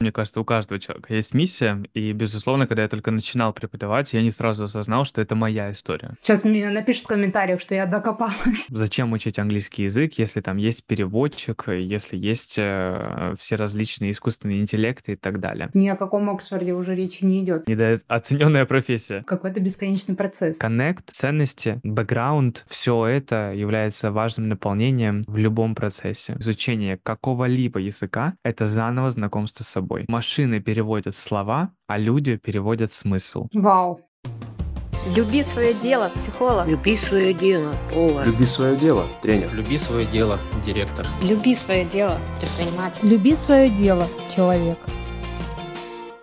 Мне кажется, у каждого человека есть миссия, и, безусловно, когда я только начинал преподавать, я не сразу осознал, что это моя история. Сейчас мне напишут в комментариях, что я докопалась. Зачем учить английский язык, если там есть переводчик, если есть э, все различные искусственные интеллекты и так далее? Ни о каком Оксфорде уже речи не идет. Недооцененная профессия. Какой-то бесконечный процесс. Коннект, ценности, бэкграунд, все это является важным наполнением в любом процессе. Изучение какого-либо языка — это заново знакомство с собой собой. Машины переводят слова, а люди переводят смысл. Вау. Люби свое дело, психолог. Люби свое дело, повар. Люби свое дело, тренер. Люби свое дело, директор. Люби свое дело, предприниматель. Люби свое дело, человек.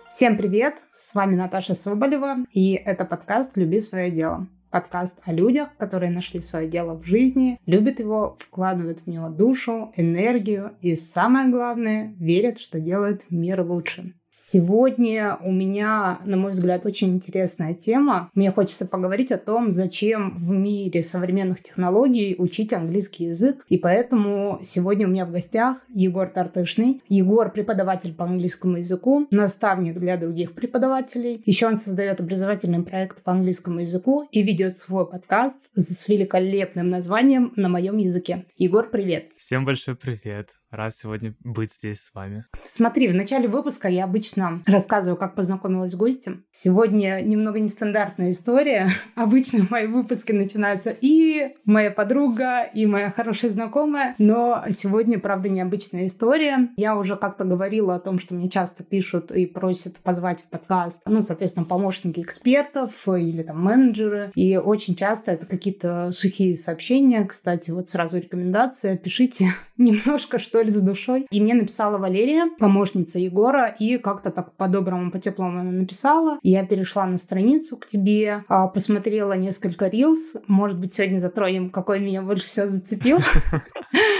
Всем привет! С вами Наташа Соболева, и это подкаст «Люби свое дело». Подкаст о людях, которые нашли свое дело в жизни, любят его, вкладывают в него душу, энергию и, самое главное, верят, что делают мир лучше. Сегодня у меня, на мой взгляд, очень интересная тема. Мне хочется поговорить о том, зачем в мире современных технологий учить английский язык. И поэтому сегодня у меня в гостях Егор Тартышный. Егор преподаватель по английскому языку, наставник для других преподавателей. Еще он создает образовательный проект по английскому языку и ведет свой подкаст с великолепным названием «На моем языке». Егор, привет! Всем большой привет! Рад сегодня быть здесь с вами. Смотри, в начале выпуска я обычно рассказываю, как познакомилась с гостем. Сегодня немного нестандартная история. Обычно мои выпуски начинаются и моя подруга, и моя хорошая знакомая. Но сегодня, правда, необычная история. Я уже как-то говорила о том, что мне часто пишут и просят позвать в подкаст, ну, соответственно, помощники экспертов или там менеджеры. И очень часто это какие-то сухие сообщения. Кстати, вот сразу рекомендация. Пишите немножко, что ли, с душой. И мне написала Валерия, помощница Егора, и как-то так по-доброму, по-теплому она написала. Я перешла на страницу к тебе, а, посмотрела несколько рилс. Может быть, сегодня затронем, какой меня больше всего зацепил.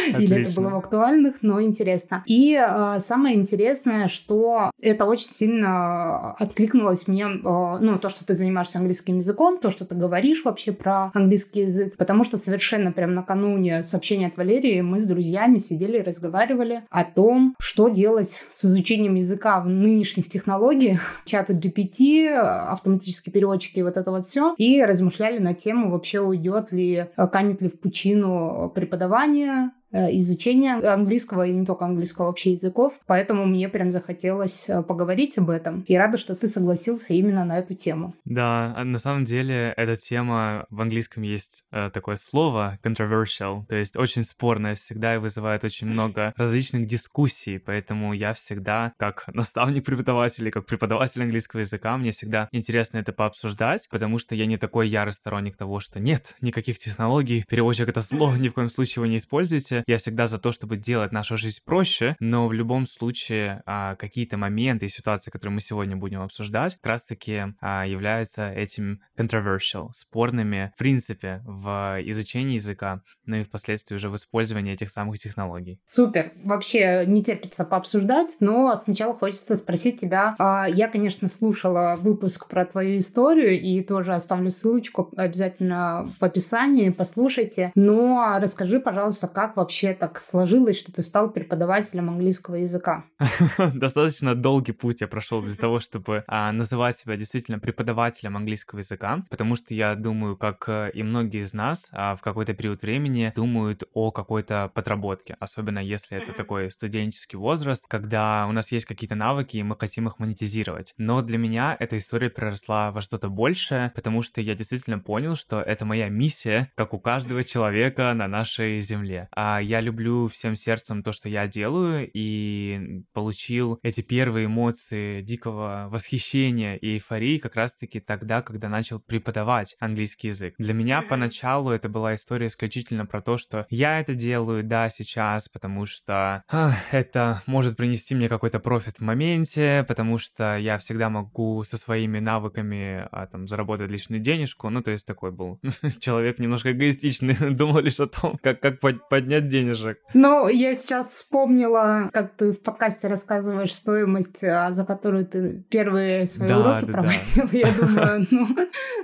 Или это было в актуальных, но интересно. И э, самое интересное, что это очень сильно откликнулось мне, э, ну, то, что ты занимаешься английским языком, то, что ты говоришь вообще про английский язык, потому что совершенно прям накануне сообщения от Валерии мы с друзьями сидели и разговаривали о том, что делать с изучением языка в нынешних технологиях, чаты GPT, автоматические переводчики и вот это вот все, и размышляли на тему, вообще уйдет ли, канет ли в пучину преподавания Э, изучения английского и не только английского вообще языков, поэтому мне прям захотелось э, поговорить об этом. И рада, что ты согласился именно на эту тему. Да, а на самом деле эта тема в английском есть э, такое слово controversial, то есть очень спорное всегда и вызывает очень много различных дискуссий, поэтому я всегда, как наставник преподавателя, как преподаватель английского языка, мне всегда интересно это пообсуждать, потому что я не такой ярый сторонник того, что нет никаких технологий, переводчик это зло, ни в коем случае его не используйте. Я всегда за то, чтобы делать нашу жизнь проще, но в любом случае а, какие-то моменты и ситуации, которые мы сегодня будем обсуждать, как раз-таки а, являются этим controversial, спорными в принципе в изучении языка, ну и впоследствии уже в использовании этих самых технологий. Супер. Вообще не терпится пообсуждать, но сначала хочется спросить тебя. А, я, конечно, слушала выпуск про твою историю и тоже оставлю ссылочку обязательно в описании, послушайте. Но расскажи, пожалуйста, как вообще вообще так сложилось, что ты стал преподавателем английского языка? Достаточно долгий путь я прошел для того, чтобы а, называть себя действительно преподавателем английского языка, потому что я думаю, как э, и многие из нас а, в какой-то период времени думают о какой-то подработке, особенно если это такой студенческий возраст, когда у нас есть какие-то навыки, и мы хотим их монетизировать. Но для меня эта история проросла во что-то большее, потому что я действительно понял, что это моя миссия, как у каждого человека на нашей земле. А я люблю всем сердцем то, что я делаю, и получил эти первые эмоции дикого восхищения и эйфории как раз-таки тогда, когда начал преподавать английский язык. Для меня поначалу это была история исключительно про то, что я это делаю, да, сейчас, потому что а, это может принести мне какой-то профит в моменте, потому что я всегда могу со своими навыками а, там заработать лишнюю денежку, ну, то есть такой был человек немножко эгоистичный, думал лишь о том, как, как поднять дать денежек. Ну, я сейчас вспомнила, как ты в подкасте рассказываешь стоимость, а, за которую ты первые свои Да, уроки да, да. проводил. Я думаю, ну,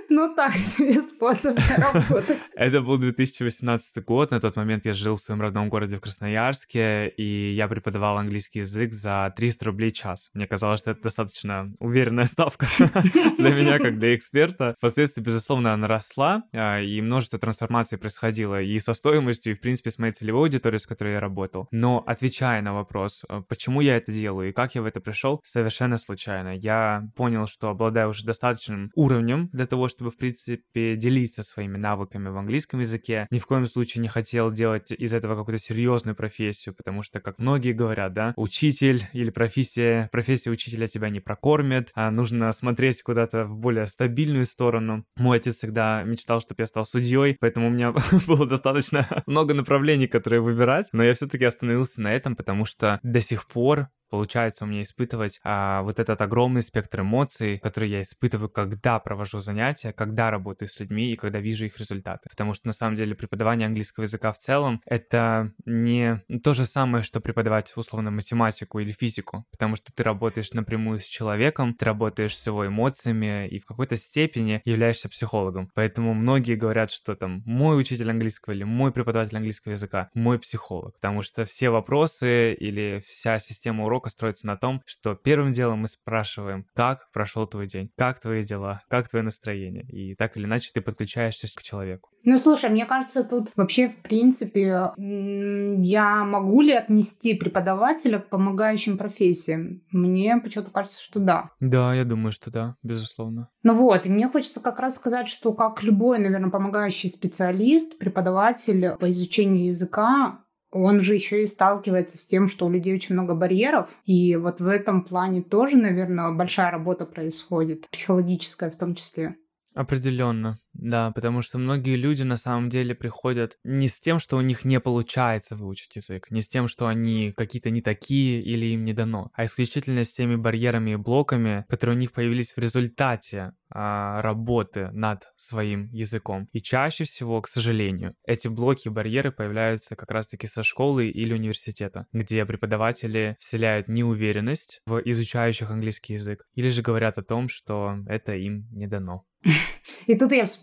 ну так себе способ заработать. Это был 2018 год, на тот момент я жил в своем родном городе в Красноярске, и я преподавал английский язык за 300 рублей час. Мне казалось, что это достаточно уверенная ставка для меня, как для эксперта. Впоследствии, безусловно, она росла, а, и множество трансформаций происходило и со стоимостью, и, в принципе, с моей целевой аудиторией, с которой я работал. Но отвечая на вопрос, а, почему я это делаю и как я в это пришел, совершенно случайно. Я понял, что обладаю уже достаточным уровнем для того, чтобы, в принципе, делиться своими навыками в английском языке. Ни в коем случае не хотел делать из этого какую-то серьезную профессию, потому что, как многие говорят, да, учитель или профессия, профессия учителя тебя не прокормит, а нужно смотреть куда-то в более стабильную сторону. Мой отец всегда мечтал, чтобы я стал судьей, поэтому у меня было достаточно много направлений, которые выбирать, но я все-таки остановился на этом, потому что до сих пор получается у меня испытывать а, вот этот огромный спектр эмоций, которые я испытываю, когда провожу занятия, когда работаю с людьми и когда вижу их результаты. Потому что на самом деле преподавание английского языка в целом это не то же самое, что преподавать условно математику или физику, потому что ты работаешь напрямую с человеком, ты работаешь с его эмоциями и в какой-то степени являешься психологом. Поэтому многие говорят, что там мой учитель английского или мой преподаватель английского языка, мой психолог, потому что все вопросы или вся система урока строится на том, что первым делом мы спрашиваем, как прошел твой день, как твои дела, как твое настроение, и так или иначе ты подключаешься к человеку. Ну, слушай, мне кажется, тут вообще, в принципе, я могу ли отнести преподавателя к помогающим профессиям? Мне почему-то кажется, что да. Да, я думаю, что да, безусловно. Ну вот, и мне хочется как раз сказать, что как любой, наверное, помогающий специалист, преподаватель по изучению языка, он же еще и сталкивается с тем, что у людей очень много барьеров. И вот в этом плане тоже, наверное, большая работа происходит, психологическая в том числе. Определенно, да, потому что многие люди на самом деле приходят не с тем, что у них не получается выучить язык, не с тем, что они какие-то не такие или им не дано, а исключительно с теми барьерами и блоками, которые у них появились в результате а, работы над своим языком. И чаще всего, к сожалению, эти блоки и барьеры появляются как раз-таки со школы или университета, где преподаватели вселяют неуверенность в изучающих английский язык, или же говорят о том, что это им не дано. И тут я вспомнила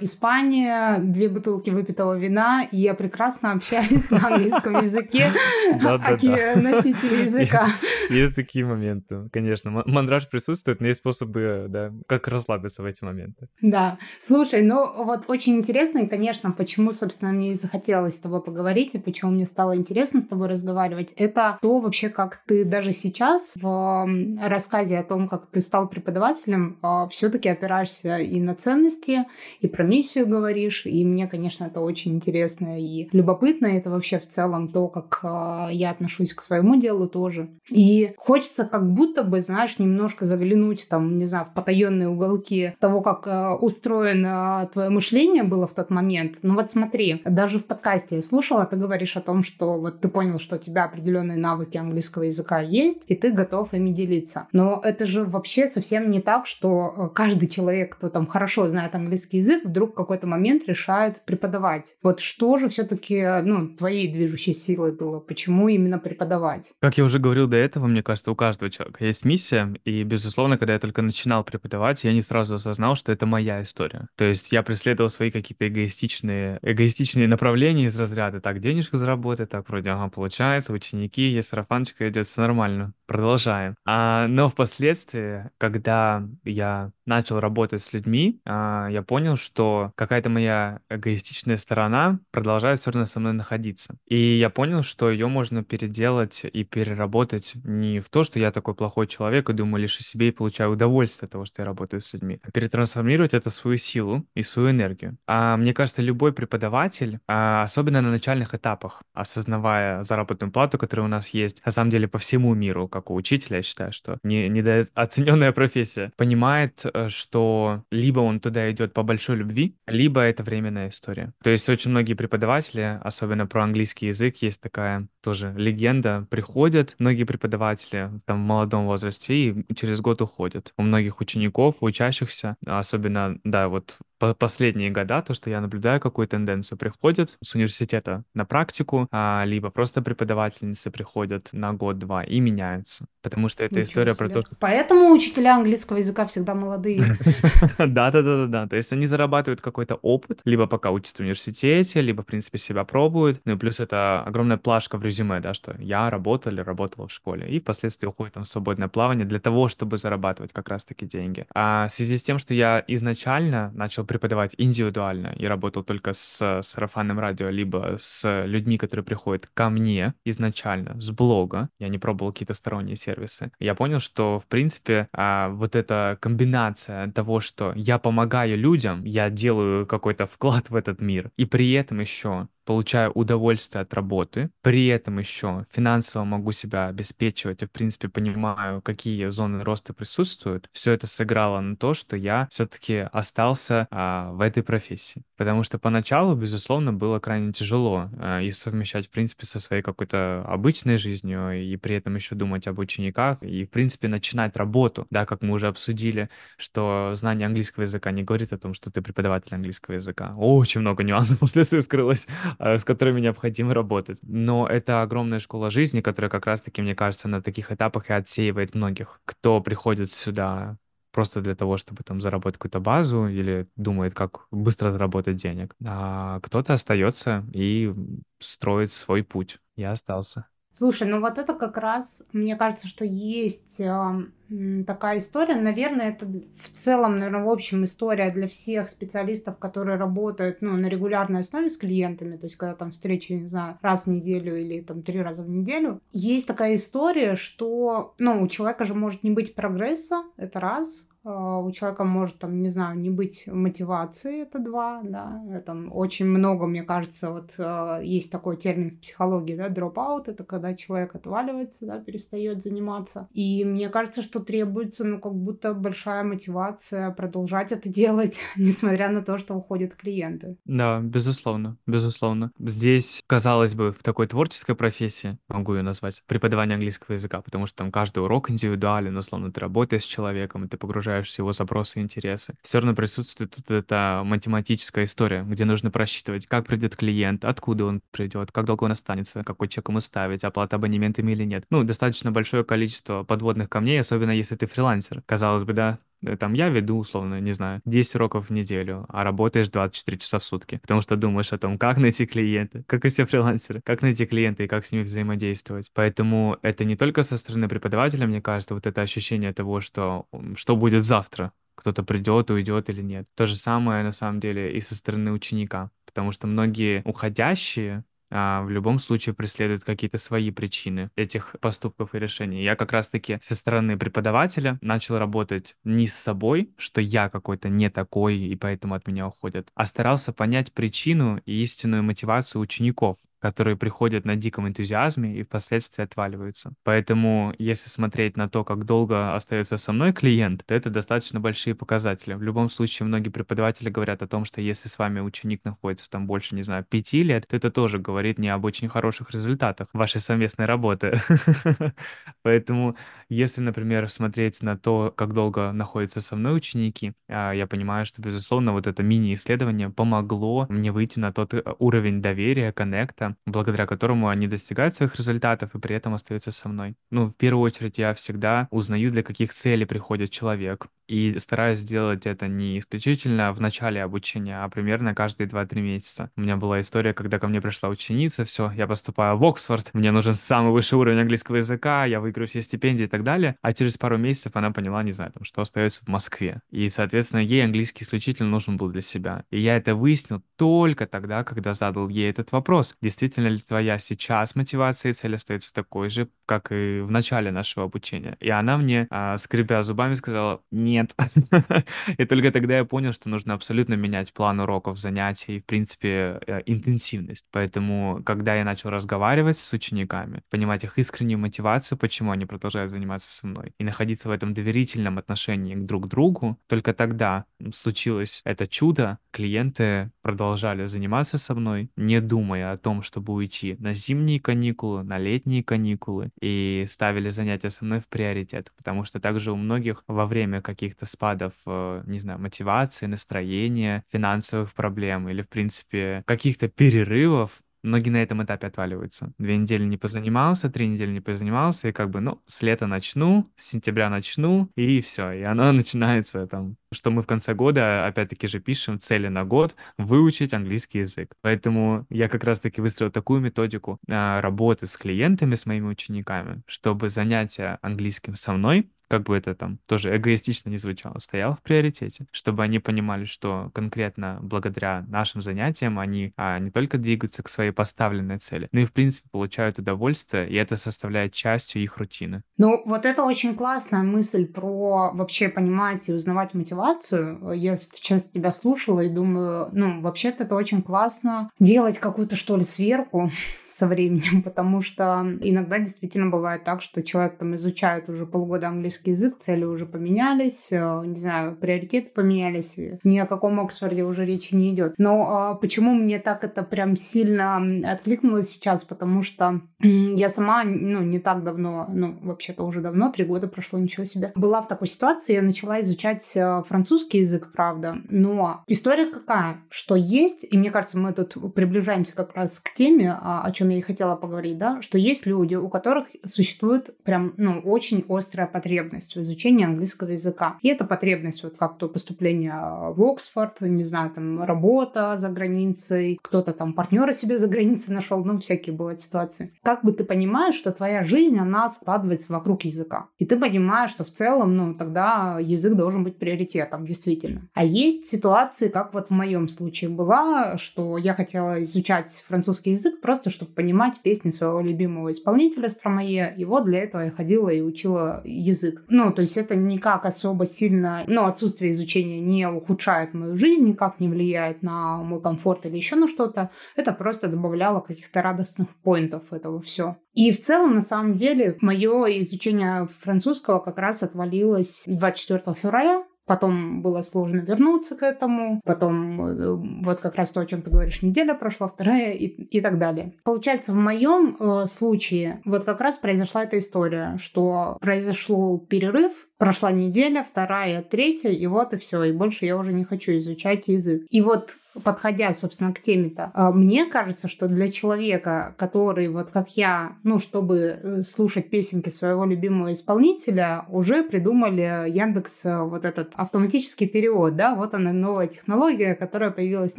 Испания, две бутылки выпитого вина, и я прекрасно общаюсь на английском языке, какие носители языка. Есть такие моменты, конечно. Мандраж присутствует, но есть способы, да, как расслабиться в эти моменты. Да. Слушай, ну вот очень интересно, и, конечно, почему, собственно, мне и захотелось с тобой поговорить, и почему мне стало интересно с тобой разговаривать, это то вообще, как ты даже сейчас в рассказе о том, как ты стал преподавателем, все-таки опираешься и на ценности, и про миссию говоришь, и мне, конечно, это очень интересно и любопытно, это вообще в целом то, как а, я отношусь к своему делу тоже. И хочется как будто бы, знаешь, немножко заглянуть там, не знаю, в потаенные уголки того, как а, устроено твое мышление было в тот момент. Ну вот смотри, даже в подкасте я слушала, ты говоришь о том, что вот ты понял, что у тебя определенные навыки английского языка есть, и ты готов ими делиться. Но это же вообще совсем не так, что э, каждый человек, кто там хорошо знает английский язык, вдруг в какой-то момент решает преподавать. Вот что же все-таки, ну, твоей движущей силой было? Почему именно преподавать? Как я уже говорил до этого, мне кажется, у каждого человека есть миссия, и, безусловно, когда я только начинал преподавать, я не сразу осознал, что это моя история. То есть я преследовал свои какие-то эгоистичные, эгоистичные направления из разряда «так, денежку заработать, так, вроде, ага, получается, ученики, есть сарафанчика, идет все нормально, продолжаем». А, но впоследствии, когда я начал работать с людьми, а, я понял, что какая-то моя эгоистичная сторона продолжает все равно со мной находиться. И я понял, что ее можно переделать и переработать не в то, что я такой плохой человек и думаю лишь о себе и получаю удовольствие от того, что я работаю с людьми, а перетрансформировать это в свою силу и свою энергию. А мне кажется, любой преподаватель, а, особенно на начальных этапах, осознавая заработную плату, которая у нас есть, на самом деле по всему миру, как у учителя, я считаю, что не, недооцененная профессия, понимает, э, что либо он туда идет по большой любви, либо это временная история. То есть очень многие преподаватели, особенно про английский язык, есть такая тоже легенда, приходят многие преподаватели там в молодом возрасте и через год уходят. У многих учеников, учащихся, особенно, да, вот по последние года, то, что я наблюдаю, какую тенденцию приходят с университета на практику, а, либо просто преподавательницы приходят на год-два и меняются. Потому что это Ничего история про себе. то, что... Поэтому учителя английского языка всегда молодые. Да-да-да-да-да. То есть они зарабатывают какой-то опыт, либо пока учатся в университете, либо, в принципе, себя пробуют. Ну и плюс это огромная плашка в резюме, да, что я работал или работала в школе. И впоследствии уходит там в свободное плавание для того, чтобы зарабатывать как раз-таки деньги. А в связи с тем, что я изначально начал преподавать индивидуально и работал только с сарафанным радио, либо с людьми, которые приходят ко мне изначально с блога, я не пробовал какие-то сторонние сервисы, я понял, что, в принципе, а, вот эта комбинация того, что я помогаю людям, я делаю какой-то вклад в этот мир, и при этом еще получаю удовольствие от работы, при этом еще финансово могу себя обеспечивать и, в принципе, понимаю, какие зоны роста присутствуют, все это сыграло на то, что я все-таки остался а, в этой профессии. Потому что поначалу, безусловно, было крайне тяжело а, и совмещать, в принципе, со своей какой-то обычной жизнью, и при этом еще думать об учениках, и, в принципе, начинать работу, да, как мы уже обсудили, что знание английского языка не говорит о том, что ты преподаватель английского языка. Очень много нюансов после скрылось Э, с которыми необходимо работать. Но это огромная школа жизни, которая как раз-таки, мне кажется, на таких этапах и отсеивает многих, кто приходит сюда просто для того, чтобы там заработать какую-то базу или думает, как быстро заработать денег. А кто-то остается и строит свой путь. Я остался. Слушай, ну вот это как раз, мне кажется, что есть э, такая история. Наверное, это в целом, наверное, в общем история для всех специалистов, которые работают ну, на регулярной основе с клиентами, то есть когда там встречи, не знаю, раз в неделю или там три раза в неделю. Есть такая история, что, ну, у человека же может не быть прогресса, это раз, у человека может, там, не знаю, не быть мотивации, это два, да, там очень много, мне кажется, вот а, есть такой термин в психологии, да, dropout, это когда человек отваливается, да, перестает заниматься, и мне кажется, что требуется, ну, как будто большая мотивация продолжать это делать, несмотря на то, что уходят клиенты. Да, безусловно, безусловно. Здесь, казалось бы, в такой творческой профессии, могу ее назвать, преподавание английского языка, потому что там каждый урок индивидуален, условно, ты работаешь с человеком, ты погружаешь разбираешься его запросы и интересы. Все равно присутствует тут эта математическая история, где нужно просчитывать, как придет клиент, откуда он придет, как долго он останется, какой чек ему ставить, оплата абонементами или нет. Ну, достаточно большое количество подводных камней, особенно если ты фрилансер. Казалось бы, да, там я веду, условно, не знаю, 10 уроков в неделю, а работаешь 24 часа в сутки, потому что думаешь о том, как найти клиента, как и все фрилансеры, как найти клиента и как с ними взаимодействовать. Поэтому это не только со стороны преподавателя, мне кажется, вот это ощущение того, что что будет завтра, кто-то придет, уйдет или нет. То же самое, на самом деле, и со стороны ученика, потому что многие уходящие а, в любом случае преследуют какие-то свои причины этих поступков и решений. Я как раз-таки со стороны преподавателя начал работать не с собой, что я какой-то не такой, и поэтому от меня уходят, а старался понять причину и истинную мотивацию учеников, которые приходят на диком энтузиазме и впоследствии отваливаются. Поэтому, если смотреть на то, как долго остается со мной клиент, то это достаточно большие показатели. В любом случае, многие преподаватели говорят о том, что если с вами ученик находится там больше, не знаю, пяти лет, то это тоже говорит не об очень хороших результатах вашей совместной работы. Поэтому, если, например, смотреть на то, как долго находятся со мной ученики, а, я понимаю, что, безусловно, вот это мини-исследование помогло мне выйти на тот э, уровень доверия, коннекта, благодаря которому они достигают своих результатов и при этом остаются со мной. Ну, в первую очередь, я всегда узнаю, для каких целей приходит человек, и стараюсь сделать это не исключительно в начале обучения, а примерно каждые 2-3 месяца. У меня была история, когда ко мне пришла ученица, все, я поступаю в Оксфорд, мне нужен самый высший уровень английского языка, я выиграю все стипендии и так далее, а через пару месяцев она поняла, не знаю, там, что остается в Москве. И, соответственно, ей английский исключительно нужен был для себя. И я это выяснил только тогда, когда задал ей этот вопрос. Действительно ли твоя сейчас мотивация и цель остается такой же, как и в начале нашего обучения? И она мне, а, скрипя зубами, сказала, нет. И только тогда я понял, что нужно абсолютно менять план уроков, занятий в принципе, э, интенсивность. Поэтому, когда я начал разговаривать с учениками, понимать их искреннюю мотивацию, почему они продолжают заниматься заниматься со мной. И находиться в этом доверительном отношении друг другу, только тогда случилось это чудо. Клиенты продолжали заниматься со мной, не думая о том, чтобы уйти на зимние каникулы, на летние каникулы, и ставили занятия со мной в приоритет. Потому что также у многих во время каких-то спадов, э, не знаю, мотивации, настроения, финансовых проблем или, в принципе, каких-то перерывов, Многие на этом этапе отваливаются. Две недели не позанимался, три недели не позанимался, и как бы, ну, с лета начну, с сентября начну, и все. И оно начинается там, что мы в конце года, опять-таки же, пишем цели на год выучить английский язык. Поэтому я как раз-таки выстроил такую методику а, работы с клиентами, с моими учениками, чтобы занятия английским со мной как бы это там тоже эгоистично не звучало, стоял в приоритете, чтобы они понимали, что конкретно благодаря нашим занятиям они а, не только двигаются к своей поставленной цели, но и, в принципе, получают удовольствие, и это составляет частью их рутины. Ну, вот это очень классная мысль про вообще понимать и узнавать мотивацию. Я сейчас тебя слушала и думаю, ну, вообще-то это очень классно делать какую-то, что ли, сверху со временем, потому что иногда действительно бывает так, что человек там изучает уже полгода английский английский язык, цели уже поменялись, э, не знаю, приоритеты поменялись, ни о каком Оксфорде уже речи не идет. Но а, почему мне так это прям сильно откликнулось сейчас? Потому что я сама, ну, не так давно, ну, вообще-то уже давно, три года прошло, ничего себе, была в такой ситуации, я начала изучать э, французский язык, правда, но история какая, что есть, и мне кажется, мы тут приближаемся как раз к теме, а, о чем я и хотела поговорить, да, что есть люди, у которых существует прям, ну, очень острая потребность потребность в изучении английского языка. И эта потребность, вот как то поступление в Оксфорд, не знаю, там работа за границей, кто-то там партнера себе за границей нашел, ну, всякие бывают ситуации. Как бы ты понимаешь, что твоя жизнь, она складывается вокруг языка. И ты понимаешь, что в целом, ну, тогда язык должен быть приоритетом, действительно. А есть ситуации, как вот в моем случае была, что я хотела изучать французский язык просто, чтобы понимать песни своего любимого исполнителя Стромае, и вот для этого я ходила и учила язык. Ну, то есть это никак особо сильно, ну, отсутствие изучения не ухудшает мою жизнь, никак не влияет на мой комфорт или еще на что-то. Это просто добавляло каких-то радостных поинтов этого все. И в целом, на самом деле, мое изучение французского как раз отвалилось 24 февраля Потом было сложно вернуться к этому. Потом э, вот как раз то, о чем ты говоришь, неделя прошла, вторая и, и так далее. Получается, в моем э, случае вот как раз произошла эта история, что произошел перерыв, прошла неделя, вторая, третья, и вот и все. И больше я уже не хочу изучать язык. И вот подходя, собственно, к теме-то, а, мне кажется, что для человека, который, вот как я, ну, чтобы э, слушать песенки своего любимого исполнителя, уже придумали Яндекс э, вот этот автоматический перевод, да, вот она новая технология, которая появилась в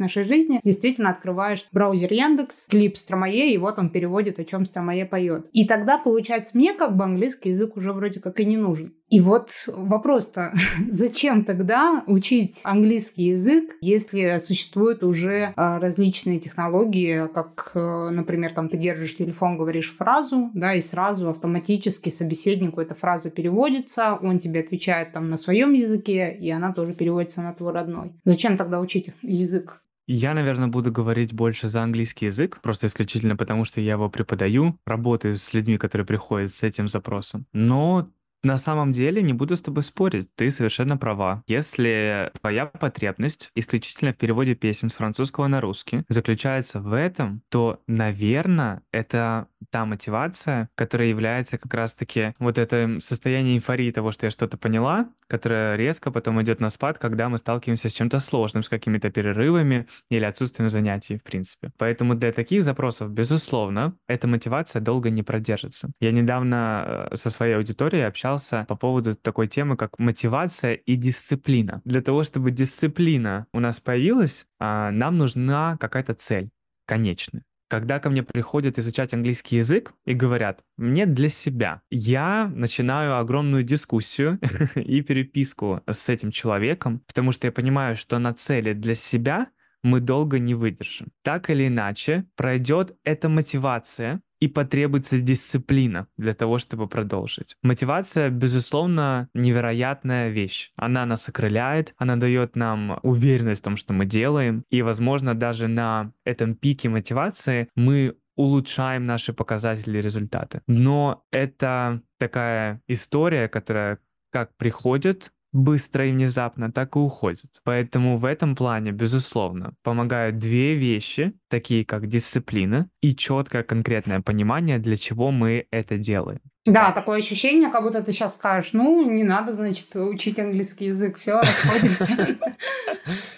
нашей жизни. Действительно, открываешь браузер Яндекс, клип Стромае, и вот он переводит, о чем Стромае поет. И тогда, получается, мне как бы английский язык уже вроде как и не нужен. И вот вопрос-то, зачем тогда учить английский язык, если существуют уже а, различные технологии, как, э, например, там ты держишь телефон, говоришь фразу, да, и сразу автоматически собеседнику эта фраза переводится, он тебе отвечает там на своем языке, и она тоже переводится на твой родной. Зачем тогда учить язык? Я, наверное, буду говорить больше за английский язык, просто исключительно потому, что я его преподаю, работаю с людьми, которые приходят с этим запросом. Но на самом деле, не буду с тобой спорить, ты совершенно права. Если твоя потребность исключительно в переводе песен с французского на русский заключается в этом, то, наверное, это та мотивация, которая является как раз-таки вот это состояние эйфории того, что я что-то поняла, которое резко потом идет на спад, когда мы сталкиваемся с чем-то сложным, с какими-то перерывами или отсутствием занятий, в принципе. Поэтому для таких запросов, безусловно, эта мотивация долго не продержится. Я недавно э, со своей аудиторией общался общался по поводу такой темы, как мотивация и дисциплина. Для того, чтобы дисциплина у нас появилась, а, нам нужна какая-то цель конечная. Когда ко мне приходят изучать английский язык и говорят, мне для себя, я начинаю огромную дискуссию и переписку с этим человеком, потому что я понимаю, что на цели для себя мы долго не выдержим. Так или иначе, пройдет эта мотивация, и потребуется дисциплина для того, чтобы продолжить. Мотивация, безусловно, невероятная вещь. Она нас окрыляет, она дает нам уверенность в том, что мы делаем, и, возможно, даже на этом пике мотивации мы улучшаем наши показатели и результаты. Но это такая история, которая как приходит, быстро и внезапно, так и уходит. Поэтому в этом плане, безусловно, помогают две вещи, такие как дисциплина и четкое конкретное понимание, для чего мы это делаем. Да, такое ощущение, как будто ты сейчас скажешь, ну, не надо, значит, учить английский язык, все, расходимся.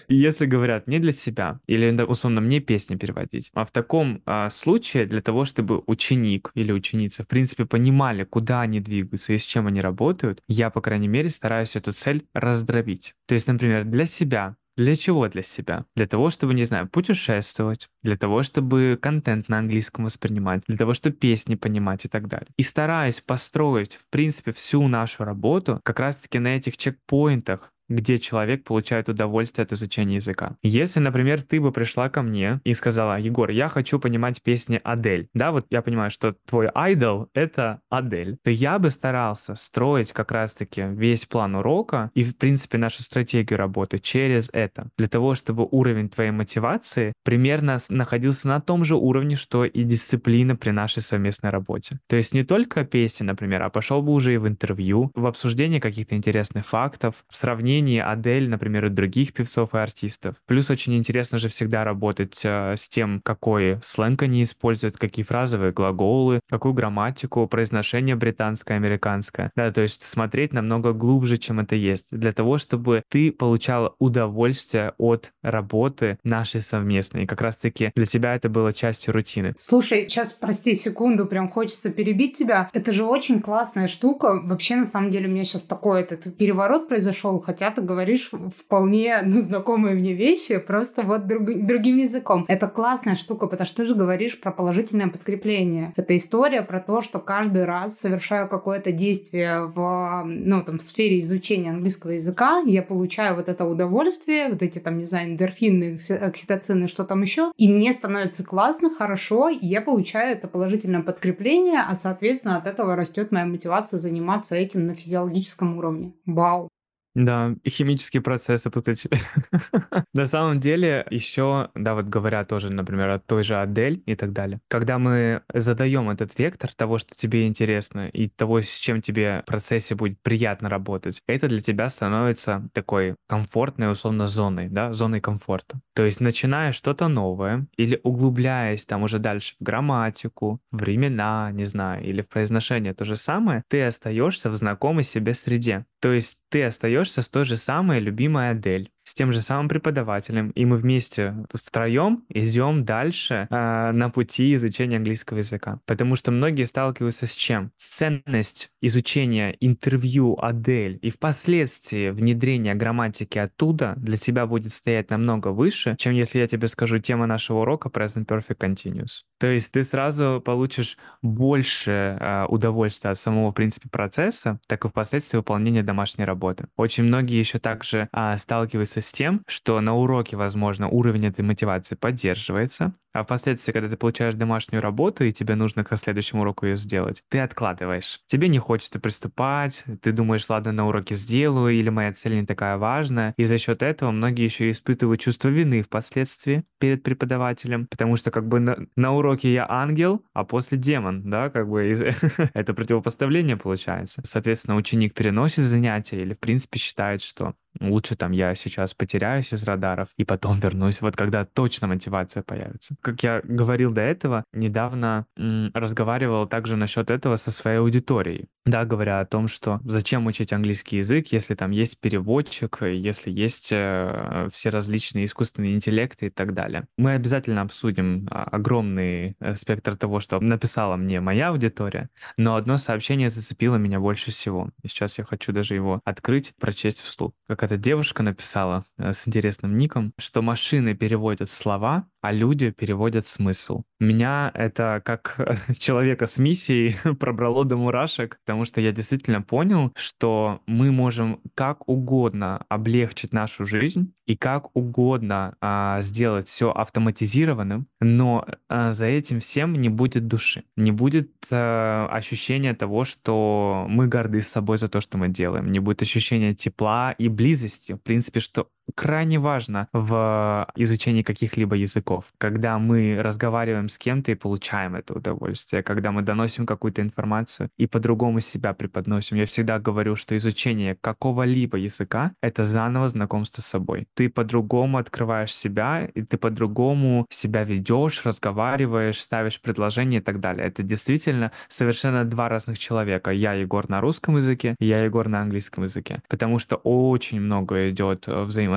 Если говорят не для себя, или, условно, мне песни переводить, а в таком а, случае для того, чтобы ученик или ученица, в принципе, понимали, куда они двигаются и с чем они работают, я, по крайней мере, стараюсь эту цель раздробить. То есть, например, для себя для чего для себя? Для того, чтобы, не знаю, путешествовать, для того, чтобы контент на английском воспринимать, для того, чтобы песни понимать и так далее. И стараюсь построить, в принципе, всю нашу работу как раз-таки на этих чекпоинтах, где человек получает удовольствие от изучения языка. Если, например, ты бы пришла ко мне и сказала, Егор, я хочу понимать песни Адель, да, вот я понимаю, что твой айдол — это Адель, то я бы старался строить как раз-таки весь план урока и, в принципе, нашу стратегию работы через это, для того, чтобы уровень твоей мотивации примерно находился на том же уровне, что и дисциплина при нашей совместной работе. То есть не только песни, например, а пошел бы уже и в интервью, в обсуждение каких-то интересных фактов, в сравнении сравнении Адель, например, и других певцов и артистов. Плюс очень интересно же всегда работать э, с тем, какой сленг они используют, какие фразовые глаголы, какую грамматику, произношение британское, американское. Да, то есть смотреть намного глубже, чем это есть, для того, чтобы ты получал удовольствие от работы нашей совместной. И как раз-таки для тебя это было частью рутины. Слушай, сейчас, прости секунду, прям хочется перебить тебя. Это же очень классная штука. Вообще, на самом деле, у меня сейчас такой этот переворот произошел, хотя ты говоришь вполне ну, знакомые мне вещи, просто вот друг, другим языком. Это классная штука, потому что ты же говоришь про положительное подкрепление. Это история про то, что каждый раз совершаю какое-то действие в, ну, там, в сфере изучения английского языка, я получаю вот это удовольствие, вот эти там, не знаю, эндорфины, окситоцины, что там еще, и мне становится классно, хорошо, и я получаю это положительное подкрепление, а, соответственно, от этого растет моя мотивация заниматься этим на физиологическом уровне. Вау! Да, и химические процессы тут На самом деле, еще, да, вот говоря тоже, например, о той же Адель и так далее. Когда мы задаем этот вектор того, что тебе интересно, и того, с чем тебе в процессе будет приятно работать, это для тебя становится такой комфортной, условно, зоной, да, зоной комфорта. То есть, начиная что-то новое или углубляясь там уже дальше в грамматику, времена, не знаю, или в произношение то же самое, ты остаешься в знакомой себе среде. То есть ты остаешься с той же самой любимой Адель, с тем же самым преподавателем, и мы вместе втроем идем дальше э, на пути изучения английского языка. Потому что многие сталкиваются с чем? Ценность изучения интервью Адель и впоследствии внедрения грамматики оттуда для тебя будет стоять намного выше, чем если я тебе скажу тема нашего урока Present Perfect Continuous. То есть ты сразу получишь больше э, удовольствия от самого, в принципе, процесса, так и впоследствии выполнения домашней работы. Очень многие еще также э, сталкиваются с тем, что на уроке, возможно, уровень этой мотивации поддерживается, а впоследствии, когда ты получаешь домашнюю работу, и тебе нужно к следующему уроку ее сделать, ты откладываешь. Тебе не хочется приступать, ты думаешь, ладно, на уроке сделаю, или моя цель не такая важная. И за счет этого многие еще испытывают чувство вины впоследствии перед преподавателем, потому что как бы на, на уроке я ангел, а после демон, да, как бы это противопоставление получается. Соответственно, ученик переносит занятия или в принципе считает, что лучше там я сейчас потеряюсь из радаров и потом вернусь, вот когда точно мотивация появится. Как я говорил до этого, недавно м, разговаривал также насчет этого со своей аудиторией. Да, говоря о том, что зачем учить английский язык, если там есть переводчик, если есть э, все различные искусственные интеллекты и так далее. Мы обязательно обсудим а, огромный э, спектр того, что написала мне моя аудитория, но одно сообщение зацепило меня больше всего. И сейчас я хочу даже его открыть, прочесть вслух. Как эта девушка написала э, с интересным ником, что машины переводят слова, а люди переводят смысл. Меня это как человека с миссией пробрало до мурашек, потому что я действительно понял, что мы можем как угодно облегчить нашу жизнь и как угодно а, сделать все автоматизированным, но а, за этим всем не будет души, не будет а, ощущения того, что мы горды собой за то, что мы делаем, не будет ощущения тепла и близости, в принципе, что крайне важно в изучении каких-либо языков, когда мы разговариваем с кем-то и получаем это удовольствие, когда мы доносим какую-то информацию и по-другому себя преподносим. Я всегда говорю, что изучение какого-либо языка — это заново знакомство с собой. Ты по-другому открываешь себя, и ты по-другому себя ведешь, разговариваешь, ставишь предложения и так далее. Это действительно совершенно два разных человека. Я Егор на русском языке, я Егор на английском языке. Потому что очень много идет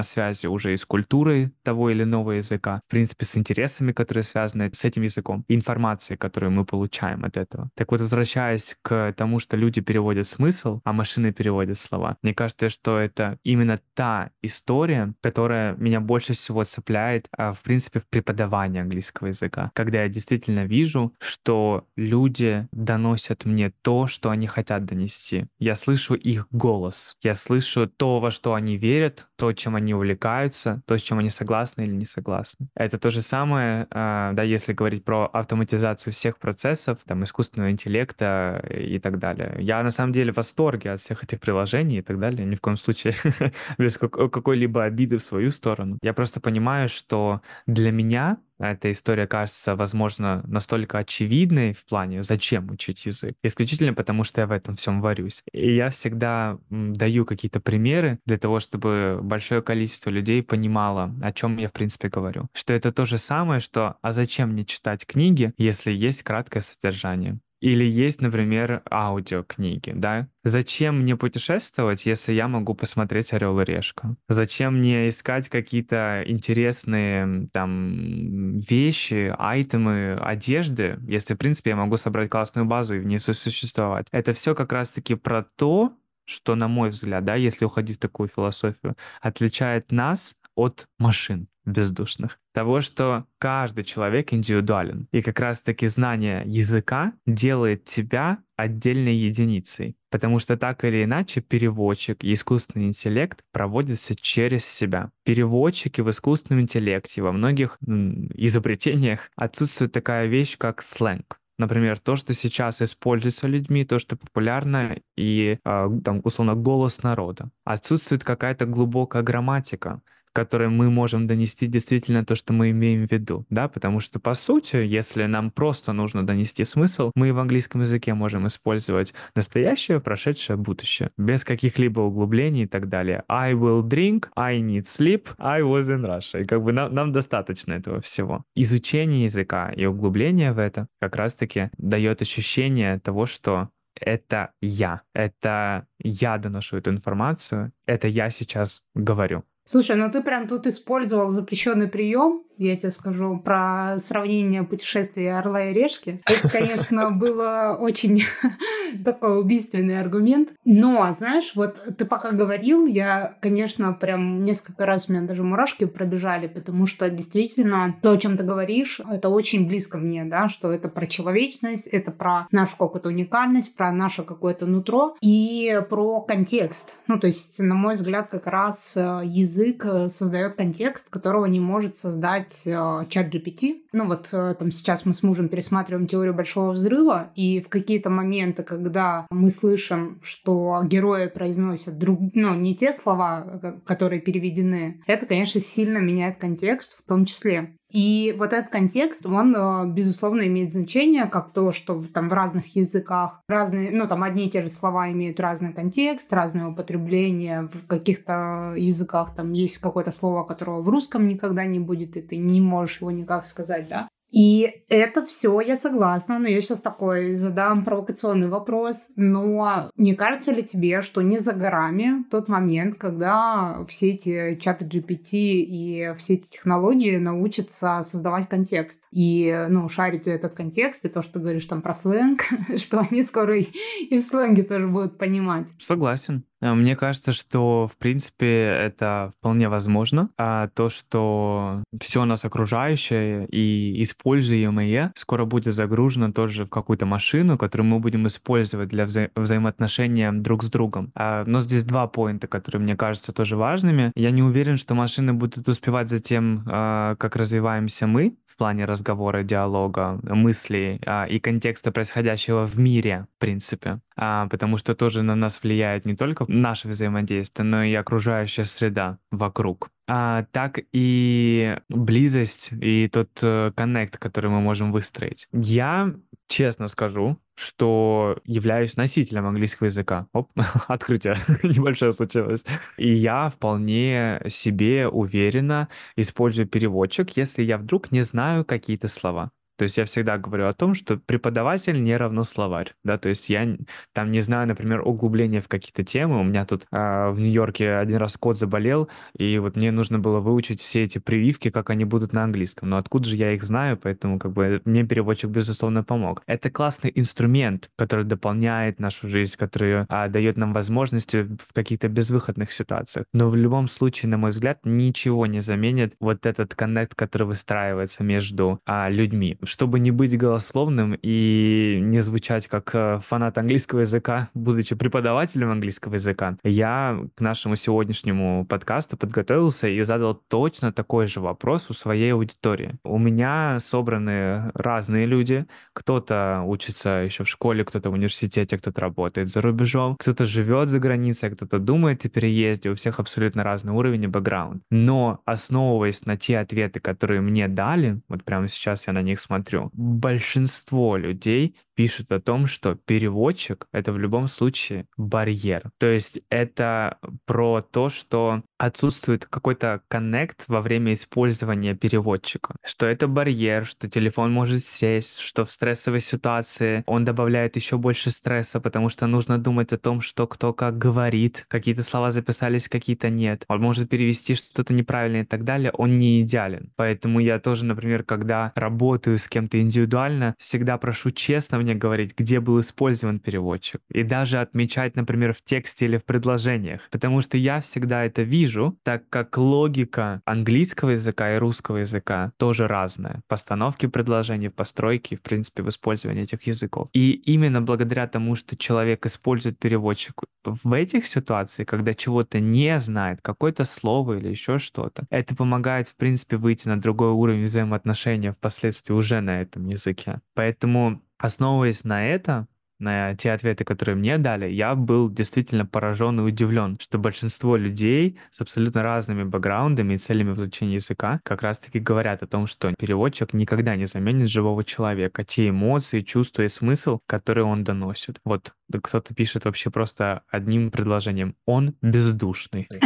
взаимосвязи уже и с культурой того или иного языка, в принципе, с интересами, которые связаны с этим языком, информацией, которую мы получаем от этого. Так вот, возвращаясь к тому, что люди переводят смысл, а машины переводят слова, мне кажется, что это именно та история, которая меня больше всего цепляет, а, в принципе, в преподавании английского языка. Когда я действительно вижу, что люди доносят мне то, что они хотят донести. Я слышу их голос. Я слышу то, во что они верят, то, чем они увлекаются, то, с чем они согласны или не согласны. Это то же самое, а, да, если говорить про автоматизацию всех процессов, там, искусственного интеллекта и так далее. Я на самом деле в восторге от всех этих приложений и так далее, ни в коем случае без какой-либо обиды в свою сторону. Я просто понимаю, что для меня эта история кажется, возможно, настолько очевидной в плане, зачем учить язык, исключительно потому, что я в этом всем варюсь. И я всегда даю какие-то примеры для того, чтобы большое количество людей понимало, о чем я, в принципе, говорю. Что это то же самое, что «а зачем мне читать книги, если есть краткое содержание?» Или есть, например, аудиокниги, да? Зачем мне путешествовать, если я могу посмотреть «Орел и решка»? Зачем мне искать какие-то интересные там вещи, айтемы, одежды, если, в принципе, я могу собрать классную базу и в ней сосуществовать? Это все как раз-таки про то, что, на мой взгляд, да, если уходить в такую философию, отличает нас от машин бездушных. Того, что каждый человек индивидуален. И как раз-таки знание языка делает тебя отдельной единицей. Потому что так или иначе переводчик и искусственный интеллект проводятся через себя. Переводчики в искусственном интеллекте, во многих изобретениях отсутствует такая вещь, как сленг. Например, то, что сейчас используется людьми, то, что популярно, и, э, там, условно, голос народа. Отсутствует какая-то глубокая грамматика которой мы можем донести действительно то, что мы имеем в виду, да, потому что, по сути, если нам просто нужно донести смысл, мы в английском языке можем использовать настоящее, прошедшее, будущее, без каких-либо углублений и так далее. I will drink, I need sleep, I was in Russia. И как бы нам, нам достаточно этого всего. Изучение языка и углубление в это как раз-таки дает ощущение того, что это я, это я доношу эту информацию, это я сейчас говорю. Слушай, ну ты прям тут использовал запрещенный прием, я тебе скажу про сравнение путешествия Орла и Решки. Это, конечно, было очень такой убийственный аргумент. Но, знаешь, вот ты пока говорил, я, конечно, прям несколько раз у меня даже мурашки пробежали, потому что действительно то, о чем ты говоришь, это очень близко мне, да, что это про человечность, это про нашу какую-то уникальность, про наше какое-то нутро и про контекст. Ну, то есть, на мой взгляд, как раз э, язык э, создает контекст, которого не может создать брать э, чат GPT. Ну вот э, там сейчас мы с мужем пересматриваем теорию большого взрыва, и в какие-то моменты, когда мы слышим, что герои произносят друг, ну, не те слова, э, которые переведены, это, конечно, сильно меняет контекст в том числе. И вот этот контекст, он, э, безусловно, имеет значение, как то, что там в разных языках разные, ну, там одни и те же слова имеют разный контекст, разное употребление. В каких-то языках там есть какое-то слово, которого в русском никогда не будет, и ты не можешь его никак сказать, да. И это все я согласна, но я сейчас такой задам провокационный вопрос. Но не кажется ли тебе, что не за горами тот момент, когда все эти чаты GPT и все эти технологии научатся создавать контекст и, ну, шарить этот контекст и то, что ты говоришь там про сленг, что они скоро и в сленге тоже будут понимать. Согласен. Э, мне кажется, что, в принципе, это вполне возможно. А то, что все нас окружающее и используемое скоро будет загружено тоже в какую-то машину, которую мы будем использовать для вза- взаимоотношения друг с другом. А, но здесь два поинта, которые мне кажутся тоже важными. Я не уверен, что машины будут успевать за тем, а, как развиваемся мы, в плане разговора, диалога, мыслей а, и контекста происходящего в мире, в принципе. А, потому что тоже на нас влияет не только наше взаимодействие, но и окружающая среда вокруг. а, так и близость и тот э, коннект, который мы можем выстроить. Я честно скажу, что являюсь носителем английского языка. Оп, открытие небольшое случилось. И я вполне себе уверенно использую переводчик, если я вдруг не знаю какие-то слова. То есть я всегда говорю о том, что преподаватель не равно словарь, да, то есть я там не знаю, например, углубления в какие-то темы. У меня тут э, в Нью-Йорке один раз кот заболел, и вот мне нужно было выучить все эти прививки, как они будут на английском. Но откуда же я их знаю, поэтому как бы мне переводчик, безусловно, помог. Это классный инструмент, который дополняет нашу жизнь, который а, дает нам возможности в каких-то безвыходных ситуациях. Но в любом случае, на мой взгляд, ничего не заменит вот этот коннект, который выстраивается между а, людьми чтобы не быть голословным и не звучать как э, фанат английского языка, будучи преподавателем английского языка, я к нашему сегодняшнему подкасту подготовился и задал точно такой же вопрос у своей аудитории. У меня собраны разные люди. Кто-то учится еще в школе, кто-то в университете, кто-то работает за рубежом, кто-то живет за границей, кто-то думает о переезде. У всех абсолютно разный уровень и бэкграунд. Но основываясь на те ответы, которые мне дали, вот прямо сейчас я на них смотрю, смотрю, большинство людей пишут о том, что переводчик — это в любом случае барьер. То есть это про то, что отсутствует какой-то коннект во время использования переводчика. Что это барьер, что телефон может сесть, что в стрессовой ситуации он добавляет еще больше стресса, потому что нужно думать о том, что кто как говорит, какие-то слова записались, какие-то нет. Он может перевести что-то неправильно и так далее, он не идеален. Поэтому я тоже, например, когда работаю с кем-то индивидуально, всегда прошу честно мне говорить, где был использован переводчик. И даже отмечать, например, в тексте или в предложениях. Потому что я всегда это вижу, так как логика английского языка и русского языка тоже разная. Постановки предложений, в постройке, в принципе, в использовании этих языков. И именно благодаря тому, что человек использует переводчик в этих ситуациях, когда чего-то не знает, какое-то слово или еще что-то, это помогает, в принципе, выйти на другой уровень взаимоотношения впоследствии уже на этом языке. Поэтому Основываясь на это, на те ответы, которые мне дали, я был действительно поражен и удивлен, что большинство людей с абсолютно разными бэкграундами и целями в изучении языка как раз-таки говорят о том, что переводчик никогда не заменит живого человека, те эмоции, чувства и смысл, которые он доносит. Вот кто-то пишет вообще просто одним предложением. Он бездушный.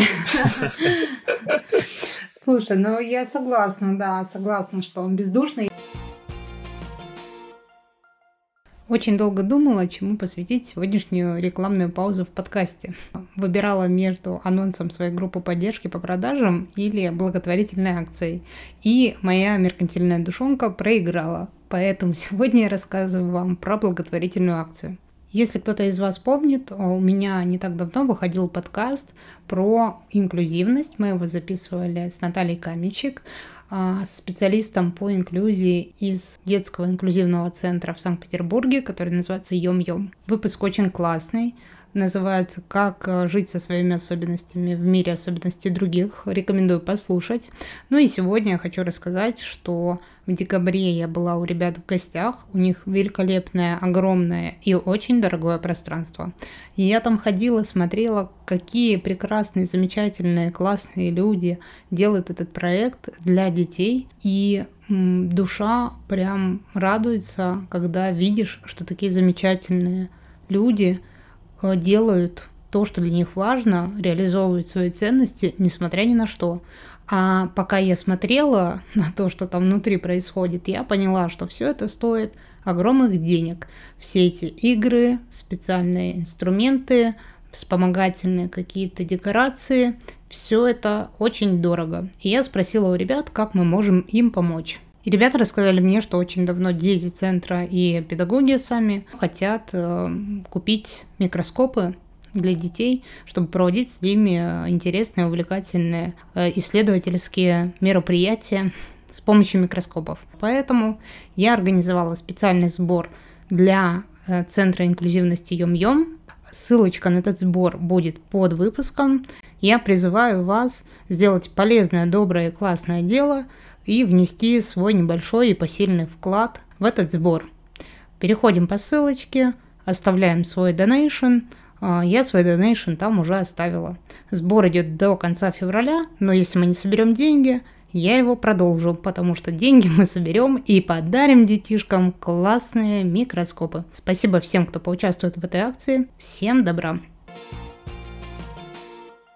Слушай, ну я согласна, да, согласна, что он бездушный. Очень долго думала, чему посвятить сегодняшнюю рекламную паузу в подкасте. Выбирала между анонсом своей группы поддержки по продажам или благотворительной акцией. И моя меркантильная душонка проиграла. Поэтому сегодня я рассказываю вам про благотворительную акцию. Если кто-то из вас помнит, у меня не так давно выходил подкаст про инклюзивность. Мы его записывали с Натальей Каменчик. А, специалистом по инклюзии из детского инклюзивного центра в Санкт-Петербурге, который называется Йом-Йом. Выпуск очень классный, называется «Как э, жить со своими особенностями в мире особенностей других». Рекомендую послушать. Ну и сегодня я хочу рассказать, что в декабре я была у ребят в гостях. У них великолепное, огромное и очень дорогое пространство. И я там ходила, смотрела, какие прекрасные, замечательные, классные люди делают этот проект для детей. И душа прям радуется, когда видишь, что такие замечательные люди – делают то, что для них важно, реализовывают свои ценности, несмотря ни на что. А пока я смотрела на то, что там внутри происходит, я поняла, что все это стоит огромных денег. Все эти игры, специальные инструменты, вспомогательные какие-то декорации, все это очень дорого. И я спросила у ребят, как мы можем им помочь. И ребята рассказали мне, что очень давно дети центра и педагоги сами хотят э, купить микроскопы для детей, чтобы проводить с ними интересные, увлекательные э, исследовательские мероприятия с помощью микроскопов. Поэтому я организовала специальный сбор для э, Центра инклюзивности Йом-Йом. Ссылочка на этот сбор будет под выпуском. Я призываю вас сделать полезное, доброе и классное дело – и внести свой небольшой и посильный вклад в этот сбор. Переходим по ссылочке, оставляем свой донейшн, а, я свой донейшн там уже оставила. Сбор идет до конца февраля, но если мы не соберем деньги, я его продолжу, потому что деньги мы соберем и подарим детишкам классные микроскопы. Спасибо всем, кто поучаствует в этой акции. Всем добра!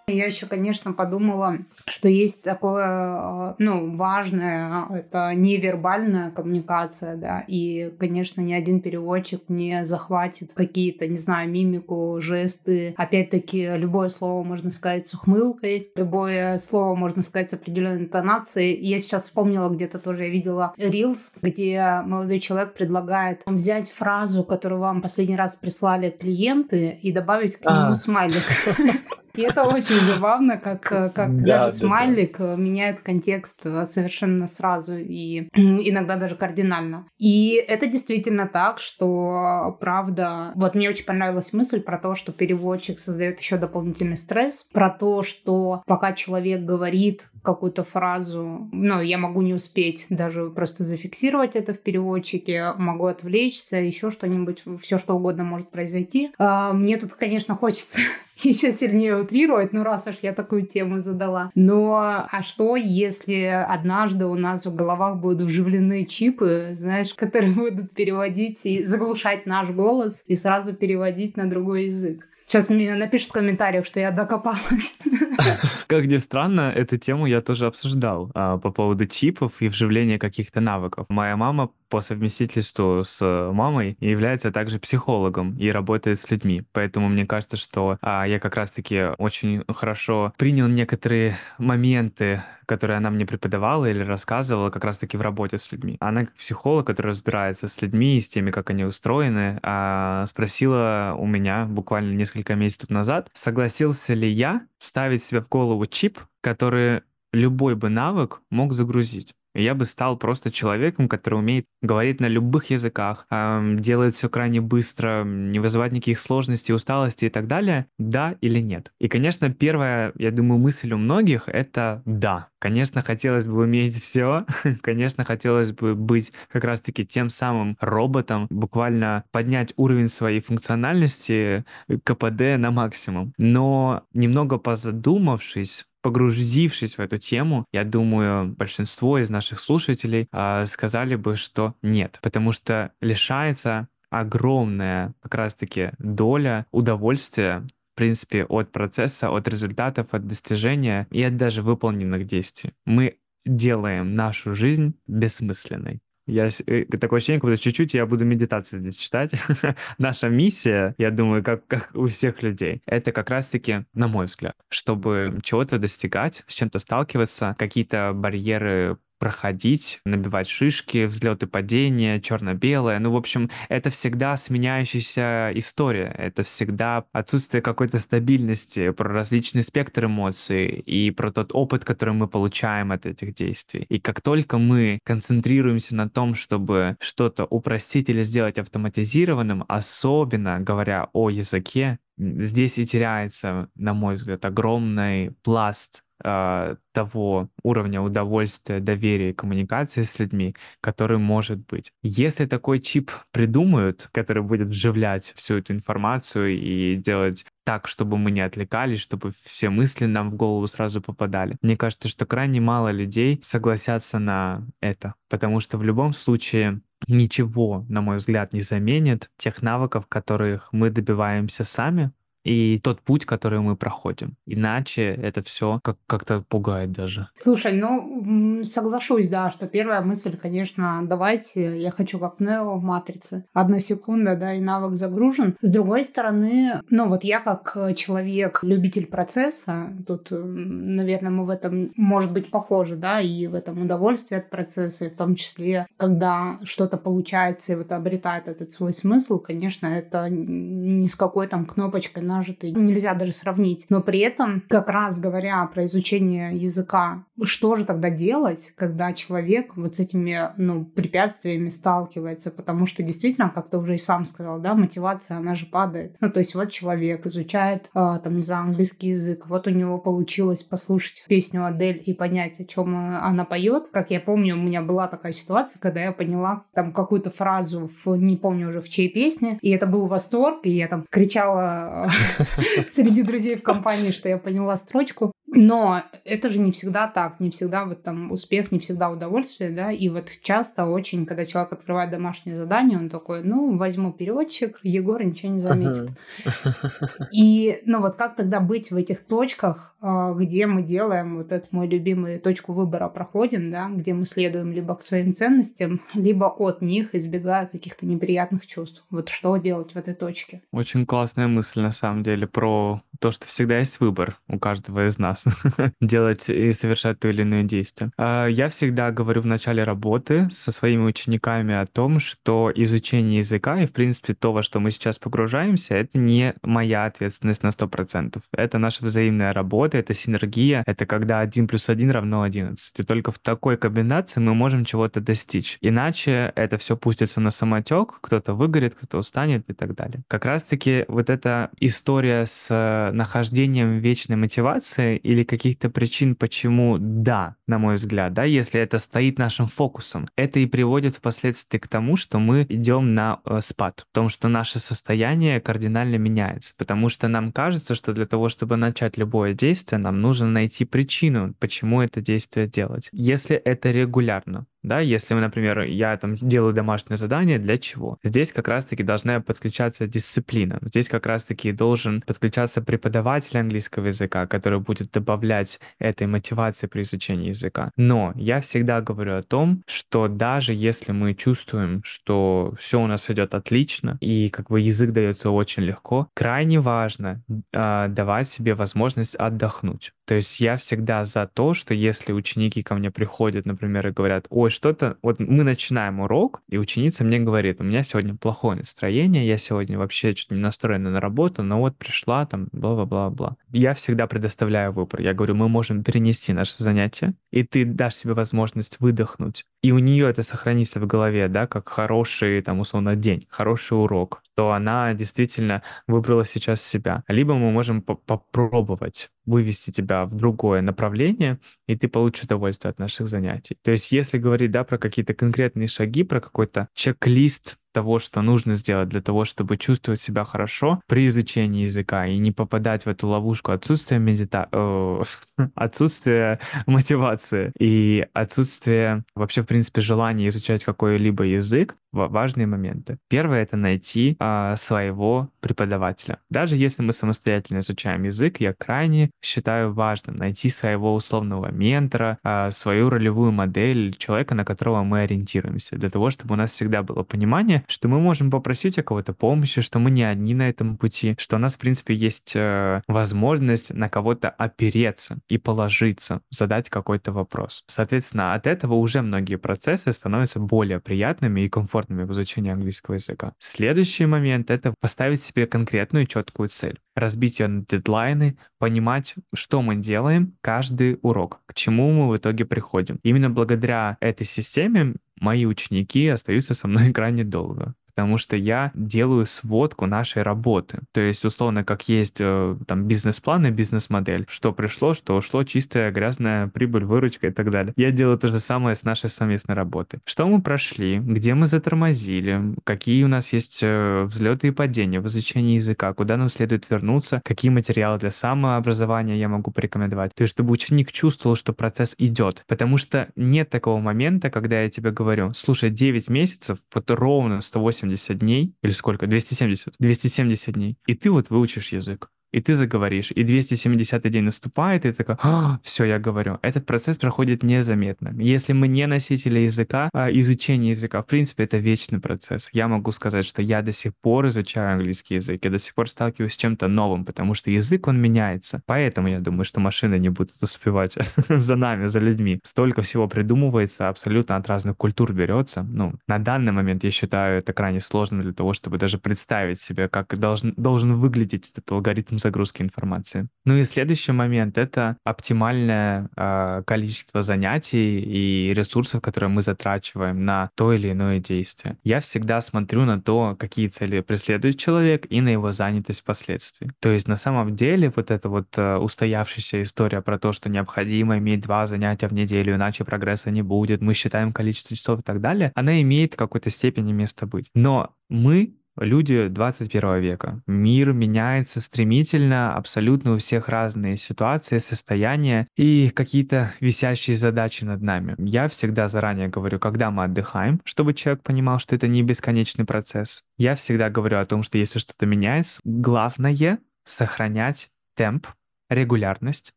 Я еще, конечно, подумала, что есть такое, ну, важное, это невербальная коммуникация, да, и, конечно, ни один переводчик не захватит какие-то, не знаю, мимику, жесты. Опять-таки, любое слово можно сказать с ухмылкой, любое слово можно сказать с определенной интонацией. Я сейчас вспомнила, где-то тоже я видела Reels, где молодой человек предлагает взять фразу, которую вам последний раз прислали клиенты, и добавить к нему а. смайлик. И это очень забавно, как, э, как да, даже да, смайлик да. меняет контекст э, совершенно сразу и иногда даже кардинально. И это действительно так, что правда... Вот мне очень понравилась мысль про то, что переводчик создает еще дополнительный стресс, про то, что пока человек говорит какую-то фразу, ну, я могу не успеть даже просто зафиксировать это в переводчике, могу отвлечься, еще что-нибудь, все что угодно может произойти. А, мне тут, конечно, хочется еще сильнее утрировать, ну раз уж я такую тему задала. Но а что, если однажды у нас в головах будут вживлены чипы, знаешь, которые будут переводить и заглушать наш голос и сразу переводить на другой язык? Сейчас мне напишут в комментариях, что я докопалась. Как ни странно, эту тему я тоже обсуждал а, по поводу чипов и вживления каких-то навыков. Моя мама по совместительству с мамой является также психологом и работает с людьми. Поэтому мне кажется, что а, я как раз-таки очень хорошо принял некоторые моменты, которые она мне преподавала или рассказывала как раз-таки в работе с людьми. Она как психолог, который разбирается с людьми и с теми, как они устроены, а, спросила у меня буквально несколько месяцев назад, согласился ли я вставить себе в голову чип, который любой бы навык мог загрузить я бы стал просто человеком, который умеет говорить на любых языках, делает все крайне быстро, не вызывает никаких сложностей, усталости и так далее, да или нет. И, конечно, первая, я думаю, мысль у многих — это да. Конечно, хотелось бы уметь все, конечно, хотелось бы быть как раз-таки тем самым роботом, буквально поднять уровень своей функциональности КПД на максимум. Но немного позадумавшись, погрузившись в эту тему, я думаю, большинство из наших слушателей э, сказали бы, что нет, потому что лишается огромная как раз-таки доля удовольствия в принципе, от процесса, от результатов, от достижения и от даже выполненных действий. Мы делаем нашу жизнь бессмысленной. Я, э, такое ощущение, как чуть-чуть я буду медитацию здесь читать. Наша миссия, я думаю, как, как у всех людей, это как раз-таки, на мой взгляд, чтобы чего-то достигать, с чем-то сталкиваться, какие-то барьеры проходить, набивать шишки, взлеты, падения, черно-белое. Ну, в общем, это всегда сменяющаяся история. Это всегда отсутствие какой-то стабильности, про различный спектр эмоций и про тот опыт, который мы получаем от этих действий. И как только мы концентрируемся на том, чтобы что-то упростить или сделать автоматизированным, особенно говоря о языке, здесь и теряется, на мой взгляд, огромный пласт э, того уровня удовольствия, доверия и коммуникации с людьми, который может быть. Если такой чип придумают, который будет вживлять всю эту информацию и делать так, чтобы мы не отвлекались, чтобы все мысли нам в голову сразу попадали. Мне кажется, что крайне мало людей согласятся на это, потому что в любом случае ничего, на мой взгляд, не заменит тех навыков, которых мы добиваемся сами, и тот путь, который мы проходим. Иначе это все как- как-то пугает даже. Слушай, ну, соглашусь, да, что первая мысль, конечно, давайте, я хочу как Нео в «Матрице». Одна секунда, да, и навык загружен. С другой стороны, ну, вот я как человек, любитель процесса, тут, наверное, мы в этом, может быть, похожи, да, и в этом удовольствие от процесса, и в том числе, когда что-то получается и вот обретает этот свой смысл, конечно, это не с какой там кнопочкой нажитый нельзя даже сравнить. Но при этом, как раз говоря про изучение языка что же тогда делать, когда человек вот с этими ну, препятствиями сталкивается? Потому что действительно, как ты уже и сам сказал, да, мотивация, она же падает. Ну, то есть вот человек изучает, э, там, не знаю, английский язык, вот у него получилось послушать песню Адель и понять, о чем она поет. Как я помню, у меня была такая ситуация, когда я поняла там какую-то фразу в, не помню уже в чьей песне, и это был восторг, и я там кричала среди друзей в компании, что я поняла строчку. Но это же не всегда так, не всегда вот там успех, не всегда удовольствие, да, и вот часто очень, когда человек открывает домашнее задание, он такой, ну, возьму переводчик, Егор ничего не заметит. И, ну, вот как тогда быть в этих точках, а, где мы делаем вот эту мою любимую точку выбора проходим, да, где мы следуем либо к своим ценностям, либо от них, избегая каких-то неприятных чувств. Вот что делать в этой точке? Очень классная мысль, на самом деле, про то, что всегда есть выбор у каждого из нас делать и совершать то или иное действие. А, я всегда говорю в начале работы со своими учениками о том, что изучение языка и, в принципе, то, во что мы сейчас погружаемся, это не моя ответственность на 100%. Это наша взаимная работа, это синергия, это когда 1 плюс 1 равно 11. И только в такой комбинации мы можем чего-то достичь. Иначе это все пустится на самотек, кто-то выгорит, кто-то устанет и так далее. Как раз-таки вот эта история с нахождением вечной мотивации или каких-то причин, почему да, на мой взгляд, да, если это стоит нашим фокусом, это и приводит впоследствии к тому, что мы идем на э, спад, в том, что наше состояние кардинально меняется, потому что нам кажется, что для того, чтобы начать любое действие, нам нужно найти причину, почему это действие делать. Если это регулярно, да, если, например, я там делаю домашнее задание, для чего? Здесь как раз-таки должна подключаться дисциплина. Здесь как раз-таки должен подключаться преподаватель английского языка, который будет добавлять этой мотивации при изучении языка. Но я всегда говорю о том, что даже если мы чувствуем, что все у нас идет отлично, и как бы язык дается очень легко, крайне важно э, давать себе возможность отдохнуть. То есть я всегда за то, что если ученики ко мне приходят, например, и говорят, ой, что-то, вот мы начинаем урок, и ученица мне говорит, у меня сегодня плохое настроение, я сегодня вообще что-то не настроена на работу, но вот пришла там, бла-бла-бла-бла. Я всегда предоставляю выбор. Я говорю, мы можем перенести наше занятие, и ты дашь себе возможность выдохнуть. И у нее это сохранится в голове, да, как хороший, там, условно, день, хороший урок, то она действительно выбрала сейчас себя. Либо мы можем попробовать вывести тебя в другое направление, и ты получишь удовольствие от наших занятий. То есть если говорить, да, про какие-то конкретные шаги, про какой-то чек-лист того, что нужно сделать для того, чтобы чувствовать себя хорошо при изучении языка и не попадать в эту ловушку отсутствия медита... отсутствия мотивации и отсутствия вообще, в принципе, желания изучать какой-либо язык, важные моменты. Первое — это найти а, своего преподавателя. Даже если мы самостоятельно изучаем язык, я крайне считаю важным найти своего условного ментора, а, свою ролевую модель, человека, на которого мы ориентируемся, для того, чтобы у нас всегда было понимание, что мы можем попросить у кого-то помощи, что мы не одни на этом пути, что у нас, в принципе, есть э, возможность на кого-то опереться и положиться, задать какой-то вопрос. Соответственно, от этого уже многие процессы становятся более приятными и комфортными в изучении английского языка. Следующий момент — это поставить себе конкретную четкую цель разбить ее на дедлайны, понимать, что мы делаем каждый урок, к чему мы в итоге приходим. Именно благодаря этой системе мои ученики остаются со мной крайне долго потому что я делаю сводку нашей работы. То есть, условно, как есть э, там бизнес-план и бизнес-модель. Что пришло, что ушло, чистая, грязная прибыль, выручка и так далее. Я делаю то же самое с нашей совместной работой. Что мы прошли, где мы затормозили, какие у нас есть э, взлеты и падения в изучении языка, куда нам следует вернуться, какие материалы для самообразования я могу порекомендовать. То есть, чтобы ученик чувствовал, что процесс идет. Потому что нет такого момента, когда я тебе говорю, слушай, 9 месяцев, вот ровно 180 280 дней, или сколько, 270, 270 дней, и ты вот выучишь язык и ты заговоришь, и 270 день наступает, и ты такой, а, все, я говорю. Этот процесс проходит незаметно. Если мы не носители языка, а изучение языка, в принципе, это вечный процесс. Я могу сказать, что я до сих пор изучаю английский язык, я до сих пор сталкиваюсь с чем-то новым, потому что язык, он меняется. Поэтому я думаю, что машины не будут успевать за нами, за людьми. Столько всего придумывается, абсолютно от разных культур берется. Ну, на данный момент я считаю это крайне сложным для того, чтобы даже представить себе, как должен, должен выглядеть этот алгоритм загрузки информации. Ну и следующий момент — это оптимальное э, количество занятий и ресурсов, которые мы затрачиваем на то или иное действие. Я всегда смотрю на то, какие цели преследует человек и на его занятость впоследствии. То есть на самом деле вот эта вот э, устоявшаяся история про то, что необходимо иметь два занятия в неделю, иначе прогресса не будет, мы считаем количество часов и так далее, она имеет в какой-то степени место быть. Но мы люди 21 века. Мир меняется стремительно, абсолютно у всех разные ситуации, состояния и какие-то висящие задачи над нами. Я всегда заранее говорю, когда мы отдыхаем, чтобы человек понимал, что это не бесконечный процесс. Я всегда говорю о том, что если что-то меняется, главное — сохранять темп, регулярность.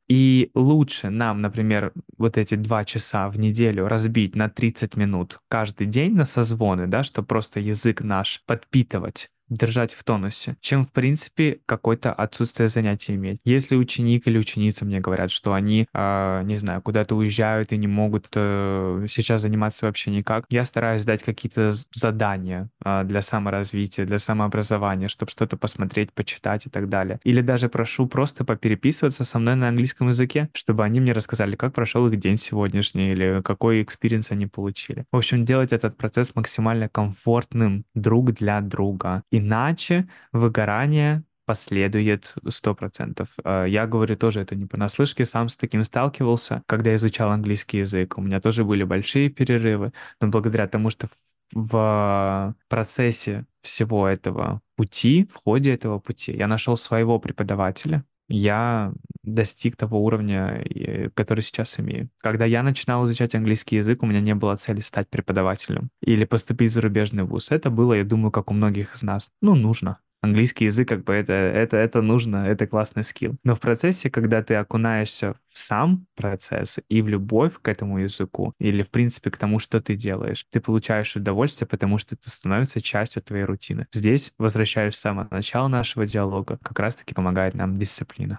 И лучше нам, например, вот эти два часа в неделю разбить на 30 минут каждый день на созвоны, да, чтобы просто язык наш подпитывать держать в тонусе, чем, в принципе, какое-то отсутствие занятий иметь. Если ученик или ученица мне говорят, что они, э, не знаю, куда-то уезжают и не могут э, сейчас заниматься вообще никак, я стараюсь дать какие-то задания э, для саморазвития, для самообразования, чтобы что-то посмотреть, почитать и так далее. Или даже прошу просто попереписываться со мной на английском языке, чтобы они мне рассказали, как прошел их день сегодняшний или какой experience они получили. В общем, делать этот процесс максимально комфортным друг для друга Иначе выгорание последует 100%. А, я говорю тоже это не понаслышке, сам с таким сталкивался, когда изучал английский язык. У меня тоже были большие перерывы, но благодаря тому, что в процессе всего этого пути, в ходе этого пути, я нашел своего преподавателя, я достиг того уровня, который сейчас имею. Когда я начинал изучать английский язык, у меня не было цели стать преподавателем или поступить в зарубежный вуз. Это было, я думаю, как у многих из нас. Ну, нужно английский язык, как бы это, это, это нужно, это классный скилл. Но в процессе, когда ты окунаешься в сам процесс и в любовь к этому языку, или, в принципе, к тому, что ты делаешь, ты получаешь удовольствие, потому что это становится частью твоей рутины. Здесь, возвращаясь в самое начало нашего диалога, как раз-таки помогает нам дисциплина.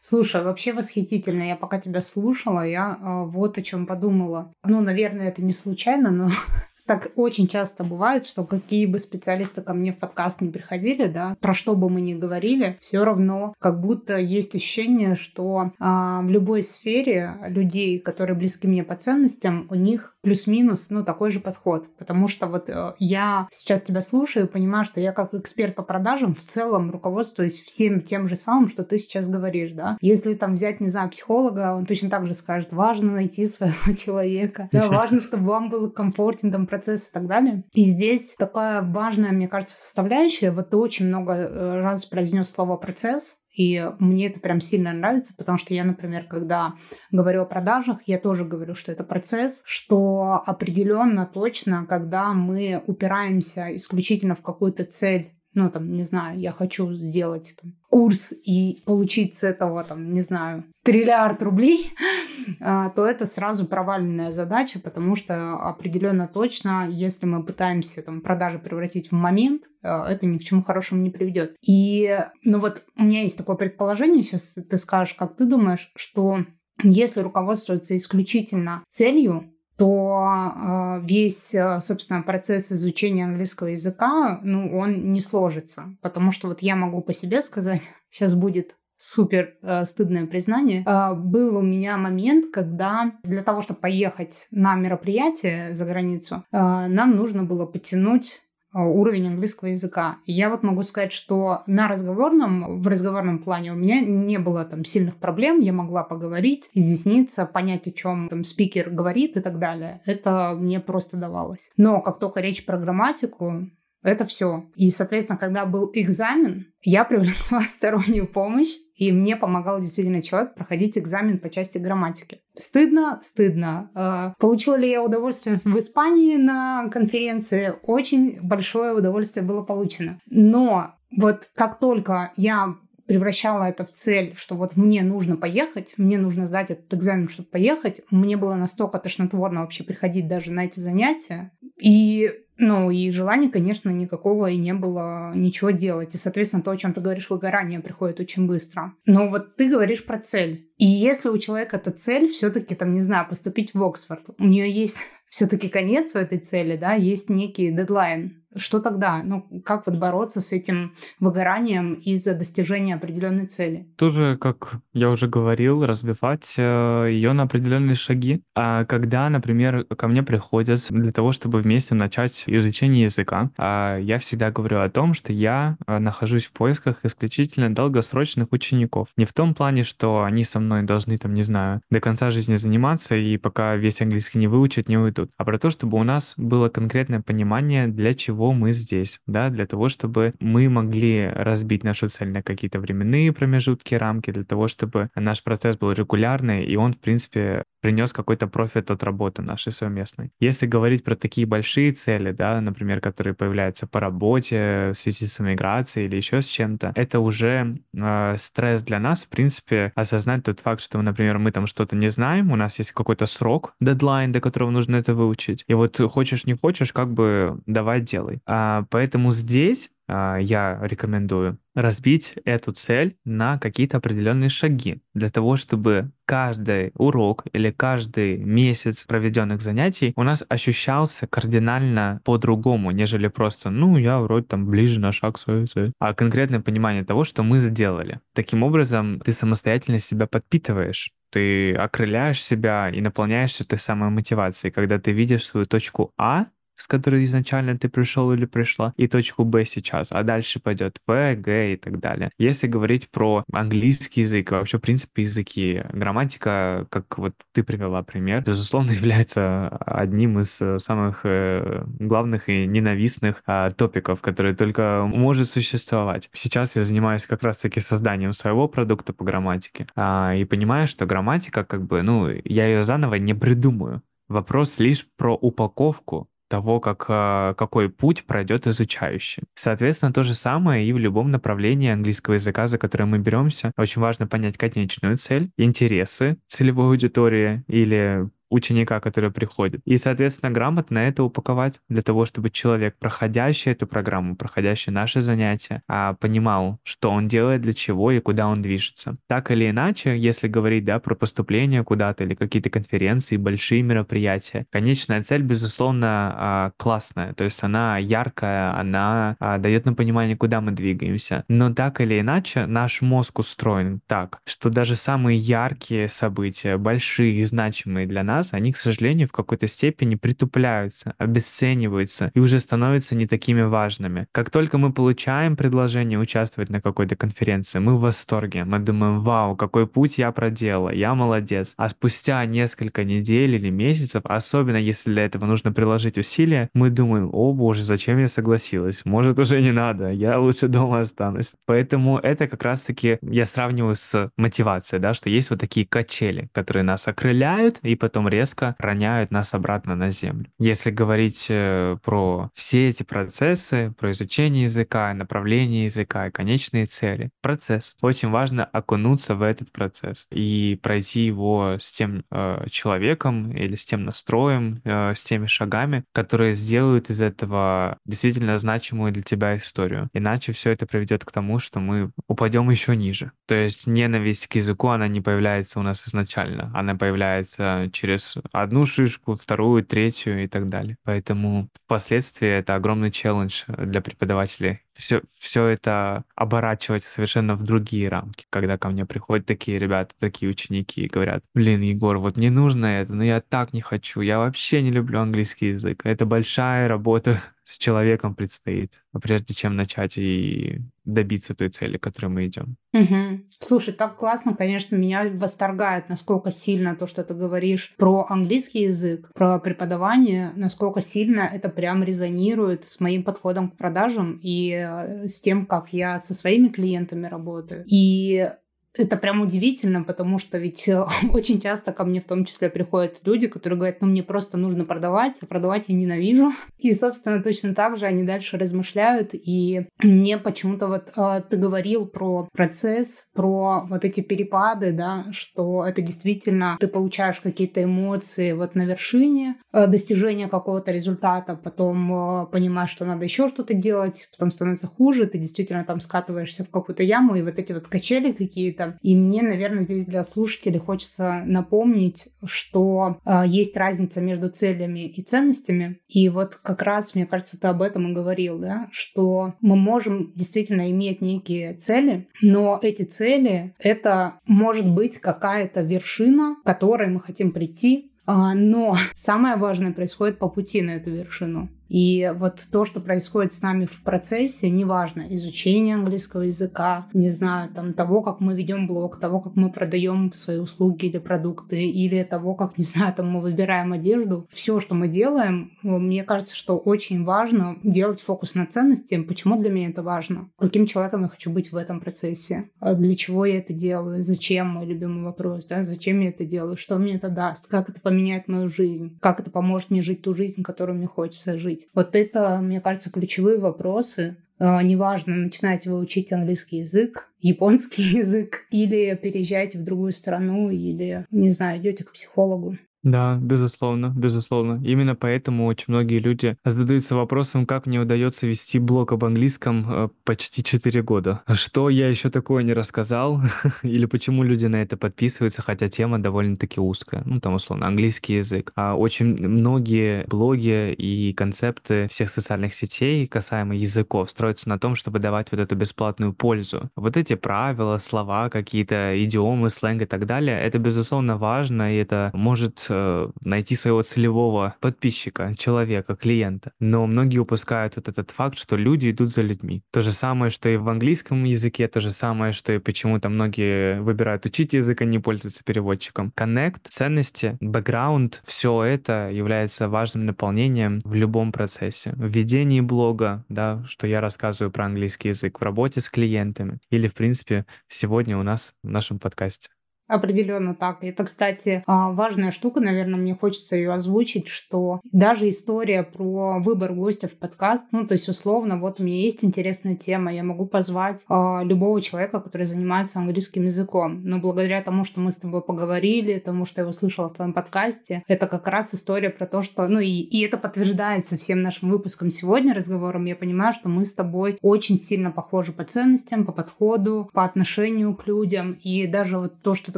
Слушай, вообще восхитительно. Я пока тебя слушала, я э, вот о чем подумала. Ну, наверное, это не случайно, но так очень часто бывает, что какие бы специалисты ко мне в подкаст не приходили, да, про что бы мы ни говорили, все равно как будто есть ощущение, что а, в любой сфере людей, которые близки мне по ценностям, у них плюс-минус, ну, такой же подход. Потому что вот э, я сейчас тебя слушаю и понимаю, что я как эксперт по продажам в целом руководствуюсь всем тем же самым, что ты сейчас говоришь, да. Если там взять, не знаю, психолога, он точно так же скажет, важно найти своего человека, да, важно, чтобы вам было комфортен там процесс и так далее. И здесь такая важная, мне кажется, составляющая. Вот ты очень много э, раз произнес слово процесс, и мне это прям сильно нравится, потому что я, например, когда говорю о продажах, я тоже говорю, что это процесс, что определенно точно, когда мы упираемся исключительно в какую-то цель ну, там, не знаю, я хочу сделать там, курс и получить с этого, там, не знаю, триллиард рублей, а, то это сразу проваленная задача, потому что определенно точно, если мы пытаемся там продажи превратить в момент, а, это ни к чему хорошему не приведет. И, ну вот, у меня есть такое предположение, сейчас ты скажешь, как ты думаешь, что если руководствоваться исключительно целью, то э, весь, э, собственно, процесс изучения английского языка, ну, он не сложится. Потому что вот я могу по себе сказать, сейчас будет супер э, стыдное признание. Был у меня момент, когда для того, чтобы поехать на мероприятие за границу, нам нужно было потянуть уровень английского языка. Я вот могу сказать, что на разговорном, в разговорном плане у меня не было там сильных проблем, я могла поговорить, изъясниться, понять, о чем там спикер говорит и так далее. Это мне просто давалось. Но как только речь про грамматику, это все. И, соответственно, когда был экзамен, я привлекла стороннюю помощь, и мне помогал действительно человек проходить экзамен по части грамматики. Стыдно? Стыдно. А, получила ли я удовольствие в Испании на конференции? Очень большое удовольствие было получено. Но вот как только я превращала это в цель, что вот мне нужно поехать, мне нужно сдать этот экзамен, чтобы поехать. Мне было настолько тошнотворно вообще приходить даже на эти занятия. И ну, и желания, конечно, никакого и не было ничего делать. И, соответственно, то, о чем ты говоришь, выгорание приходит очень быстро. Но вот ты говоришь про цель. И если у человека эта цель, все-таки, там, не знаю, поступить в Оксфорд, у нее есть все-таки конец у этой цели, да, есть некий дедлайн, что тогда? Ну, как вот бороться с этим выгоранием из-за достижения определенной цели? Тоже, как я уже говорил, разбивать э, ее на определенные шаги. А когда, например, ко мне приходят для того, чтобы вместе начать изучение языка, а я всегда говорю о том, что я э, нахожусь в поисках исключительно долгосрочных учеников. Не в том плане, что они со мной должны, там, не знаю, до конца жизни заниматься и пока весь английский не выучат, не уйдут. А про то, чтобы у нас было конкретное понимание, для чего мы здесь, да, для того, чтобы мы могли разбить нашу цель на какие-то временные промежутки, рамки, для того, чтобы наш процесс был регулярный, и он, в принципе, принес какой-то профит от работы нашей совместной. Если говорить про такие большие цели, да, например, которые появляются по работе, в связи с иммиграцией или еще с чем-то, это уже э, стресс для нас, в принципе, осознать тот факт, что, например, мы там что-то не знаем, у нас есть какой-то срок, дедлайн, до которого нужно это выучить. И вот хочешь не хочешь, как бы давай делай. А, поэтому здесь а, я рекомендую разбить эту цель на какие-то определенные шаги для того, чтобы каждый урок или каждый месяц проведенных занятий у нас ощущался кардинально по-другому, нежели просто, ну, я вроде там ближе на шаг своей цели, а конкретное понимание того, что мы сделали. Таким образом, ты самостоятельно себя подпитываешь ты окрыляешь себя и наполняешься той самой мотивацией, когда ты видишь свою точку А, с которой изначально ты пришел или пришла, и точку Б сейчас, а дальше пойдет В, Г и так далее. Если говорить про английский язык, вообще, в принципе, языки, грамматика, как вот ты привела пример, безусловно, является одним из э, самых э, главных и ненавистных а, топиков, которые только может существовать. Сейчас я занимаюсь как раз-таки созданием своего продукта по грамматике а, и понимаю, что грамматика, как бы, ну, я ее заново не придумаю. Вопрос лишь про упаковку того, как, а, какой путь пройдет изучающий. Соответственно, то же самое и в любом направлении английского языка, за которое мы беремся. Очень важно понять конечную цель, интересы целевой аудитории или ученика, который приходит. И, соответственно, грамотно это упаковать для того, чтобы человек, проходящий эту программу, проходящий наши занятия, а, понимал, что он делает, для чего и куда он движется. Так или иначе, если говорить да, про поступление куда-то или какие-то конференции, большие мероприятия, конечная цель, безусловно, а, классная. То есть она яркая, она а, дает нам понимание, куда мы двигаемся. Но так или иначе, наш мозг устроен так, что даже самые яркие события, большие и значимые для нас, нас, они, к сожалению, в какой-то степени притупляются, обесцениваются и уже становятся не такими важными. Как только мы получаем предложение участвовать на какой-то конференции, мы в восторге. Мы думаем, вау, какой путь я проделала, я молодец. А спустя несколько недель или месяцев, особенно если для этого нужно приложить усилия, мы думаем, о боже, зачем я согласилась? Может, уже не надо, я лучше дома останусь. Поэтому это как раз-таки я сравниваю с мотивацией, да, что есть вот такие качели, которые нас окрыляют и потом резко роняют нас обратно на землю. Если говорить э, про все эти процессы, про изучение языка, направление языка и конечные цели, процесс. Очень важно окунуться в этот процесс и пройти его с тем э, человеком или с тем настроем, э, с теми шагами, которые сделают из этого действительно значимую для тебя историю. Иначе все это приведет к тому, что мы упадем еще ниже. То есть ненависть к языку, она не появляется у нас изначально. Она появляется через через одну шишку, вторую, третью и так далее. Поэтому впоследствии это огромный челлендж для преподавателей все, все это оборачивать совершенно в другие рамки, когда ко мне приходят такие ребята, такие ученики и говорят, блин, Егор, вот не нужно это, но я так не хочу, я вообще не люблю английский язык. Это большая работа с человеком предстоит, прежде чем начать и добиться той цели, к которой мы идем. Угу. Слушай, так классно, конечно, меня восторгает, насколько сильно то, что ты говоришь про английский язык, про преподавание, насколько сильно это прям резонирует с моим подходом к продажам и Э, с тем, как я со своими клиентами работаю. И это прям удивительно, потому что ведь э, очень часто ко мне в том числе приходят люди, которые говорят, ну мне просто нужно продавать, а продавать я ненавижу. И, собственно, точно так же они дальше размышляют. И мне почему-то вот э, ты говорил про процесс, про вот эти перепады, да, что это действительно ты получаешь какие-то эмоции вот на вершине э, достижения какого-то результата, потом э, понимаешь, что надо еще что-то делать, потом становится хуже, ты действительно там скатываешься в какую-то яму, и вот эти вот качели какие-то это. И мне, наверное, здесь для слушателей хочется напомнить, что э, есть разница между целями и ценностями. И вот как раз, мне кажется, ты об этом и говорил, да, что мы можем действительно иметь некие цели, но эти цели — это может быть какая-то вершина, к которой мы хотим прийти, а, но самое важное происходит по пути на эту вершину. И вот то, что происходит с нами в процессе, неважно, изучение английского языка, не знаю, там, того, как мы ведем блог, того, как мы продаем свои услуги или продукты, или того, как, не знаю, там, мы выбираем одежду, все, что мы делаем, мне кажется, что очень важно делать фокус на ценности. Почему для меня это важно? Каким человеком я хочу быть в этом процессе? А для чего я это делаю? Зачем? Мой любимый вопрос, да? Зачем я это делаю? Что мне это даст? Как это поменяет мою жизнь? Как это поможет мне жить ту жизнь, которую мне хочется жить? Быть. Вот это, мне кажется, ключевые вопросы. А, неважно, начинаете вы учить английский язык, японский язык, или переезжаете в другую страну, или, не знаю, идете к психологу. Да, безусловно, безусловно. Именно поэтому очень многие люди задаются вопросом, как мне удается вести блог об английском э, почти 4 года. Что я еще такое не рассказал? Или почему люди на это подписываются, хотя тема довольно-таки узкая. Ну, там, условно, английский язык. А очень многие блоги и концепты всех социальных сетей касаемо языков строятся на том, чтобы давать вот эту бесплатную пользу. Вот эти правила, слова, какие-то идиомы, сленг и так далее, это, безусловно, важно, и это может э, найти своего целевого подписчика, человека, клиента. Но многие упускают вот этот факт, что люди идут за людьми. То же самое, что и в английском языке, то же самое, что и почему-то многие выбирают учить язык, а не пользоваться переводчиком. Connect, ценности, бэкграунд, все это является важным наполнением в любом процессе. В ведении блога, да, что я рассказываю про английский язык, в работе с клиентами или, в принципе, сегодня у нас в нашем подкасте. Определенно так. Это, кстати, а, важная штука, наверное, мне хочется ее озвучить, что даже история про выбор гостя в подкаст, ну, то есть, условно, вот у меня есть интересная тема, я могу позвать э, любого человека, который занимается английским языком. Но благодаря тому, что мы с тобой поговорили, тому, что я услышала в твоем подкасте, это как раз история про то, что, ну, и, и это подтверждается всем нашим выпуском сегодня, разговором, я понимаю, что мы с тобой очень сильно похожи по ценностям, по подходу, по отношению к людям, и даже вот то, что ты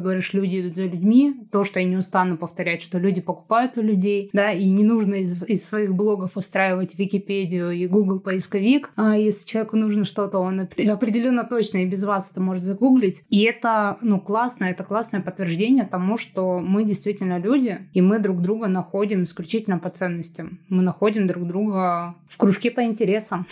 говоришь, люди идут за людьми, то, что я не устану повторять, что люди покупают у людей, да, и не нужно из, из своих блогов устраивать Википедию и Google поисковик. А если человеку нужно что-то, он определенно точно и без вас это может загуглить. И это, ну, классно, это классное подтверждение тому, что мы действительно люди, и мы друг друга находим исключительно по ценностям. Мы находим друг друга в кружке по интересам.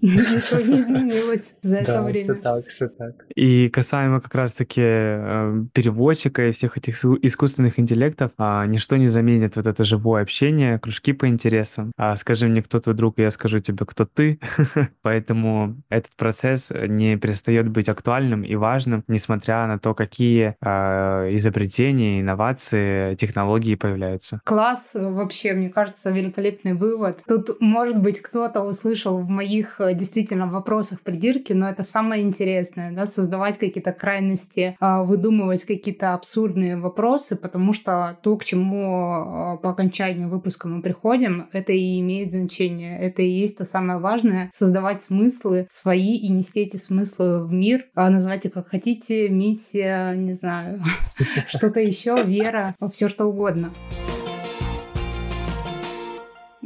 Ничего не изменилось за это время. все так, все так. И касаемо как раз-таки э, переводчика и всех этих искусственных интеллектов, а, ничто не заменит вот это живое общение, кружки по интересам. А скажи мне, кто твой друг, и я скажу тебе, кто ты. Поэтому этот процесс не перестает быть актуальным и важным, несмотря на то, какие а, изобретения, инновации, технологии появляются. Класс вообще, мне кажется, великолепный вывод. Тут, может быть, кто-то услышал в моих действительно в вопросах придирки, но это самое интересное, да, создавать какие-то крайности, а, выдумывать какие-то абсурдные вопросы, потому что то, к чему а, по окончанию выпуска мы приходим, это и имеет значение. Это и есть то самое важное — создавать смыслы свои и нести эти смыслы в мир. А, называйте как хотите, миссия, не знаю, что-то еще, вера, все что угодно. Э,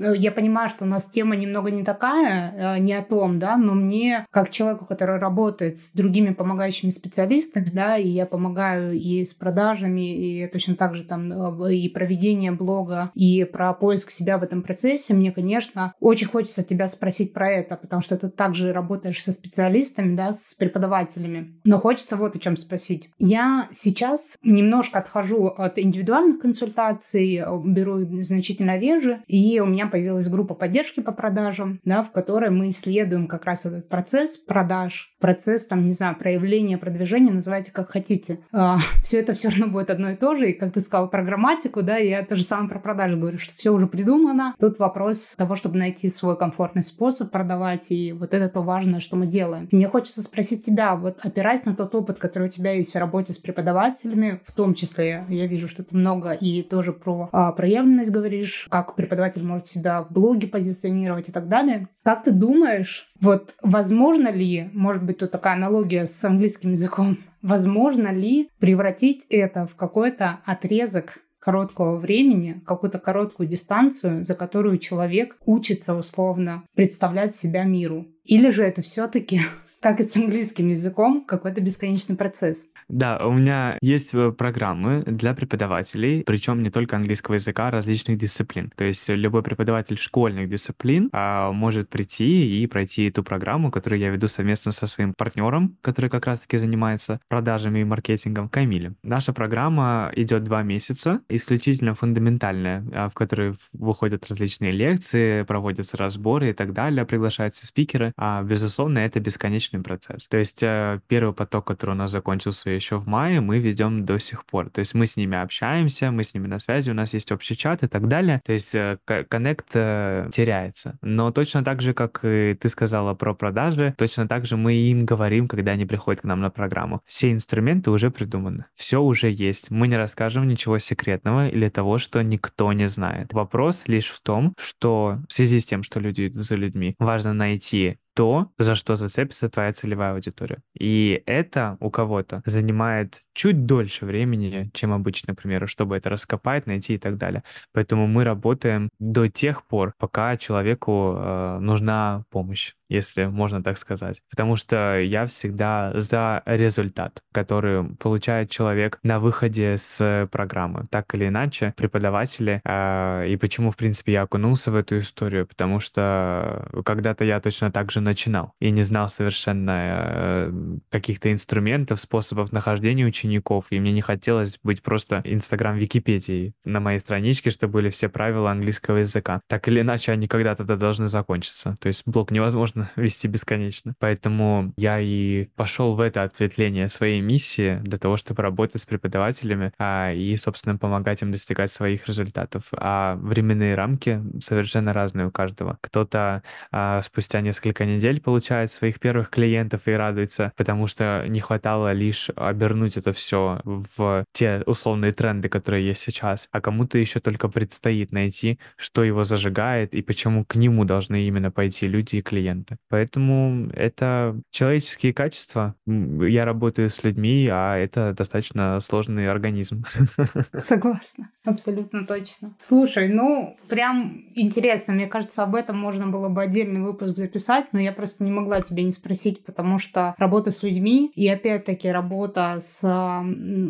я понимаю, что у нас тема немного не такая, э, не о том, да, но мне, как человеку, который работает с другими помогающими специалистами, да, и я помогаю и с продажами, и точно так же там э, и проведение блога, и про поиск себя в этом процессе, мне, конечно, очень хочется тебя спросить про это, потому что ты также работаешь со специалистами, да, с преподавателями. Но хочется вот о чем спросить. Я сейчас немножко отхожу от индивидуальных консультаций, беру значительно реже, и у меня появилась группа поддержки по продажам, да, в которой мы исследуем как раз этот процесс продаж, процесс, там, не знаю, проявления, продвижения, называйте как хотите. А, все это все равно будет одно и то же. И как ты сказал про грамматику, да, я то же самое про продажи говорю, что все уже придумано. Тут вопрос того, чтобы найти свой комфортный способ продавать, и вот это то важное, что мы делаем. И мне хочется спросить тебя, вот опираясь на тот опыт, который у тебя есть в работе с преподавателями, в том числе, я вижу, что ты много и тоже про а, проявленность говоришь, как преподаватель может себя себя в блоге позиционировать и так далее. Как ты думаешь, вот возможно ли, может быть, тут такая аналогия с английским языком, возможно ли превратить это в какой-то отрезок короткого времени, какую-то короткую дистанцию, за которую человек учится условно представлять себя миру. Или же это все-таки как и с английским языком, какой-то бесконечный процесс. Да, у меня есть э, программы для преподавателей, причем не только английского языка, а различных дисциплин. То есть любой преподаватель школьных дисциплин а, может прийти и пройти эту программу, которую я веду совместно со своим партнером, который как раз-таки занимается продажами и маркетингом, Камилем. Наша программа идет два месяца, исключительно фундаментальная, а, в которой выходят различные лекции, проводятся разборы и так далее, приглашаются спикеры. А, безусловно, это бесконечный процесс. То есть э, первый поток, который у нас закончился еще в мае, мы ведем до сих пор. То есть мы с ними общаемся, мы с ними на связи, у нас есть общий чат и так далее. То есть э, коннект э, теряется. Но точно так же, как и ты сказала про продажи, точно так же мы им говорим, когда они приходят к нам на программу. Все инструменты уже придуманы, все уже есть. Мы не расскажем ничего секретного или того, что никто не знает. Вопрос лишь в том, что в связи с тем, что люди идут за людьми, важно найти то, за что зацепится твоя целевая аудитория. И это у кого-то занимает чуть дольше времени, чем обычно, к примеру, чтобы это раскопать, найти и так далее. Поэтому мы работаем до тех пор, пока человеку э, нужна помощь если можно так сказать. Потому что я всегда за результат, который получает человек на выходе с программы. Так или иначе, преподаватели, э, и почему, в принципе, я окунулся в эту историю, потому что когда-то я точно так же начинал и не знал совершенно э, каких-то инструментов, способов нахождения учеников, и мне не хотелось быть просто Инстаграм-Википедией на моей страничке, чтобы были все правила английского языка. Так или иначе, они когда-то должны закончиться. То есть блог невозможно вести бесконечно. Поэтому я и пошел в это ответвление своей миссии для того, чтобы работать с преподавателями а, и, собственно, помогать им достигать своих результатов. А временные рамки совершенно разные у каждого. Кто-то а, спустя несколько недель получает своих первых клиентов и радуется, потому что не хватало лишь обернуть это все в те условные тренды, которые есть сейчас, а кому-то еще только предстоит найти, что его зажигает и почему к нему должны именно пойти люди и клиенты. Поэтому это человеческие качества. Я работаю с людьми, а это достаточно сложный организм. Согласна, абсолютно точно. Слушай, ну, прям интересно. Мне кажется, об этом можно было бы отдельный выпуск записать, но я просто не могла тебя не спросить, потому что работа с людьми и, опять-таки, работа с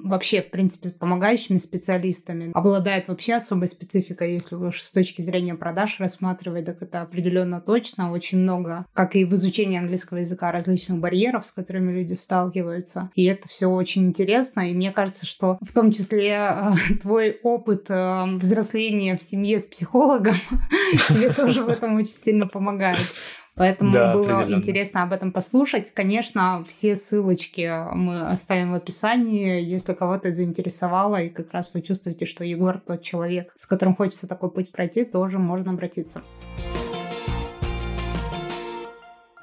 вообще, в принципе, помогающими специалистами обладает вообще особой спецификой, если уж с точки зрения продаж рассматривать, так это определенно точно. Очень много, как и в изучении английского языка, различных барьеров, с которыми люди сталкиваются. И это все очень интересно. И мне кажется, что в том числе э, твой опыт э, взросления в семье с психологом тебе тоже в этом очень сильно помогает. Поэтому да, было интересно об этом послушать. Конечно, все ссылочки мы оставим в описании, если кого-то заинтересовало, и как раз вы чувствуете, что Егор тот человек, с которым хочется такой путь пройти, тоже можно обратиться.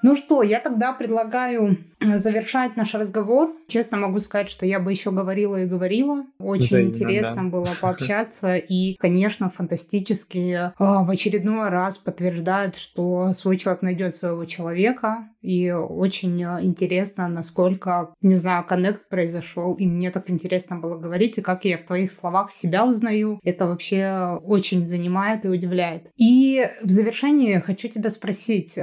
Ну что, я тогда предлагаю э, завершать наш разговор. Честно могу сказать, что я бы еще говорила и говорила. Очень Взаимно, интересно да. было пообщаться. И, конечно, фантастически э, в очередной раз подтверждает, что свой человек найдет своего человека. И очень э, интересно, насколько, не знаю, коннект произошел. И мне так интересно было говорить, и как я в твоих словах себя узнаю. Это вообще очень занимает и удивляет. И в завершении хочу тебя спросить,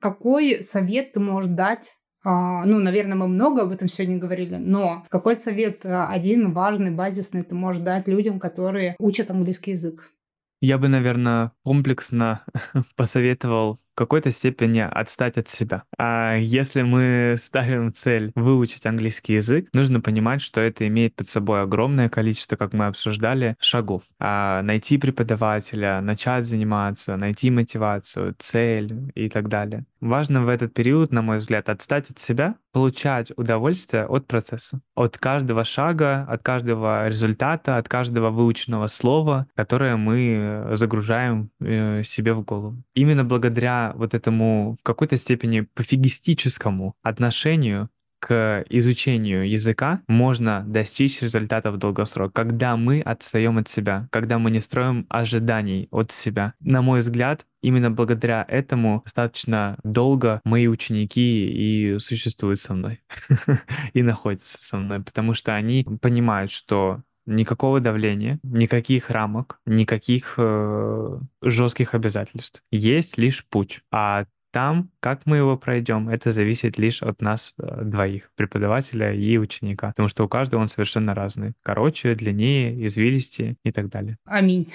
какой совет ты можешь дать а, ну, наверное, мы много об этом сегодня говорили, но какой совет а, один важный, базисный ты можешь дать людям, которые учат английский язык? Я бы, наверное, комплексно посоветовал в какой-то степени отстать от себя. А если мы ставим цель выучить английский язык, нужно понимать, что это имеет под собой огромное количество, как мы обсуждали, шагов. А найти преподавателя, начать заниматься, найти мотивацию, цель и так далее. Важно в этот период, на мой взгляд, отстать от себя, получать удовольствие от процесса, от каждого шага, от каждого результата, от каждого выученного слова, которое мы загружаем э, себе в голову. Именно благодаря вот этому в какой-то степени пофигистическому отношению к изучению языка можно достичь результатов в долгосрок, когда мы отстаем от себя, когда мы не строим ожиданий от себя. На мой взгляд, именно благодаря этому достаточно долго мои ученики и существуют со мной, и находятся со мной, потому что они понимают, что никакого давления, никаких рамок, никаких э, жестких обязательств. Есть лишь путь. А там, как мы его пройдем, это зависит лишь от нас э, двоих, преподавателя и ученика, потому что у каждого он совершенно разный. Короче, длиннее, извилистее и так далее. Аминь.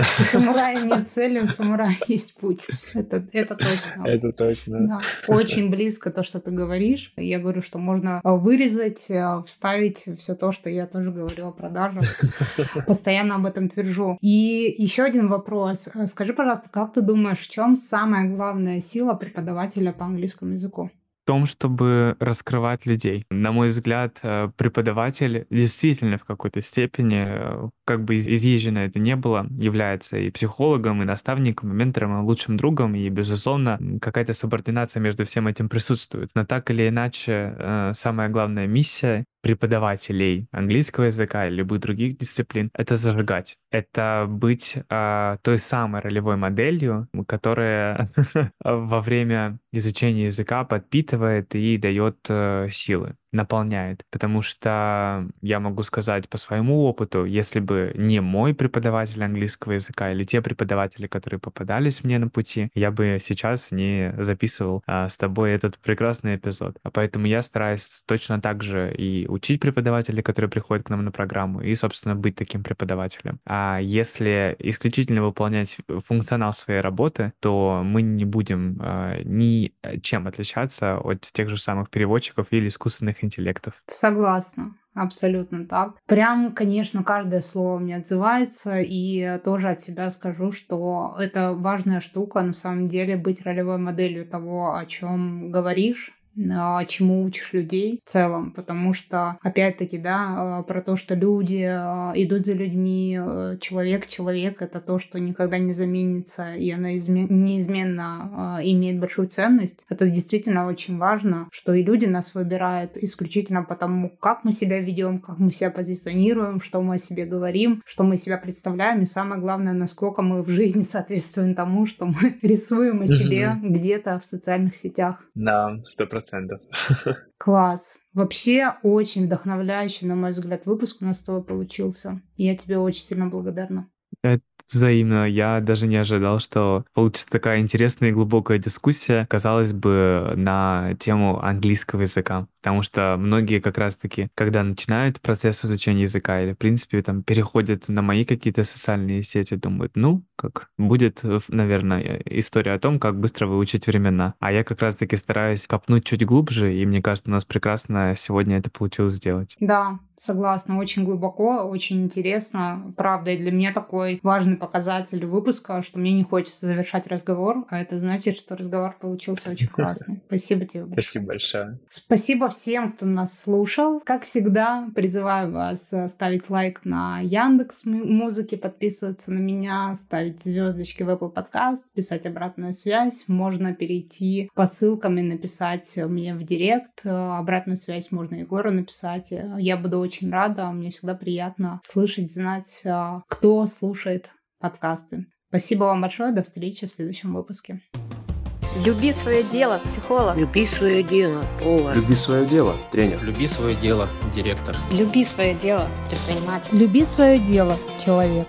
У самурая нет цели, у самурая есть путь. Это, это точно. Это точно. Да. Очень близко то, что ты говоришь. Я говорю, что можно э, вырезать, э, вставить все то, что я тоже говорю о продажах. Постоянно об этом твержу. И еще один вопрос. Э, скажи, пожалуйста, как ты думаешь, в чем самая главная сила преподавателя по английскому языку? том, чтобы раскрывать людей. На мой взгляд, преподаватель действительно в какой-то степени, как бы изъезжено это не было, является и психологом, и наставником, и ментором, и лучшим другом, и, безусловно, какая-то субординация между всем этим присутствует. Но так или иначе, э, самая главная миссия преподавателей английского языка или любых других дисциплин — это зажигать. Это быть э, той самой ролевой моделью, которая во время изучения языка подпитывает и дает э, силы наполняет. Потому что я могу сказать по своему опыту, если бы не мой преподаватель английского языка или те преподаватели, которые попадались мне на пути, я бы сейчас не записывал а, с тобой этот прекрасный эпизод. А поэтому я стараюсь точно так же и учить преподавателей, которые приходят к нам на программу, и, собственно, быть таким преподавателем. А если исключительно выполнять функционал своей работы, то мы не будем а, ни чем отличаться от тех же самых переводчиков или искусственных искусственных интеллектов. Согласна. Абсолютно так. Прям, конечно, каждое слово мне отзывается, и тоже от себя скажу, что это важная штука, на самом деле, быть ролевой моделью того, о чем говоришь, чему учишь людей в целом, потому что, опять-таки, да, а, про то, что люди а, идут за людьми, человек человек, это то, что никогда не заменится, и оно неизменно имеет большую ценность. Это действительно очень важно, что и люди нас выбирают исключительно потому, как мы себя ведем, как мы себя позиционируем, что мы о себе говорим, что мы себя представляем, и самое главное, насколько мы в жизни соответствуем тому, что мы рисуем о себе где-то в социальных сетях. Да, сто процентов процентов. Класс. Вообще очень вдохновляющий, на мой взгляд, выпуск у нас с тобой получился. Я тебе очень сильно благодарна. Это взаимно. Я даже не ожидал, что получится такая интересная и глубокая дискуссия, казалось бы, на тему английского языка. Потому что многие как раз-таки, когда начинают процесс изучения языка или, в принципе, там переходят на мои какие-то социальные сети, думают, ну, как будет, наверное, история о том, как быстро выучить времена. А я как раз-таки стараюсь копнуть чуть глубже, и мне кажется, у нас прекрасно сегодня это получилось сделать. Да, согласна, очень глубоко, очень интересно. Правда, и для меня такой важный показатель выпуска, что мне не хочется завершать разговор, а это значит, что разговор получился очень классный. Спасибо тебе большое. Спасибо большое. Спасибо всем, кто нас слушал. Как всегда, призываю вас э, ставить лайк на Яндекс Музыке, подписываться на меня, ставить звездочки в Apple Podcast, писать обратную связь. Можно перейти по ссылкам и написать мне в директ. Обратную связь можно Егору написать. Я буду очень рада. Мне всегда приятно слышать, знать, кто слушает подкасты. Спасибо вам большое. До встречи в следующем выпуске. Люби свое дело, психолог. Люби свое дело, повар. Люби свое дело, тренер. Люби свое дело, директор. Люби свое дело, предприниматель. Люби свое дело, человек.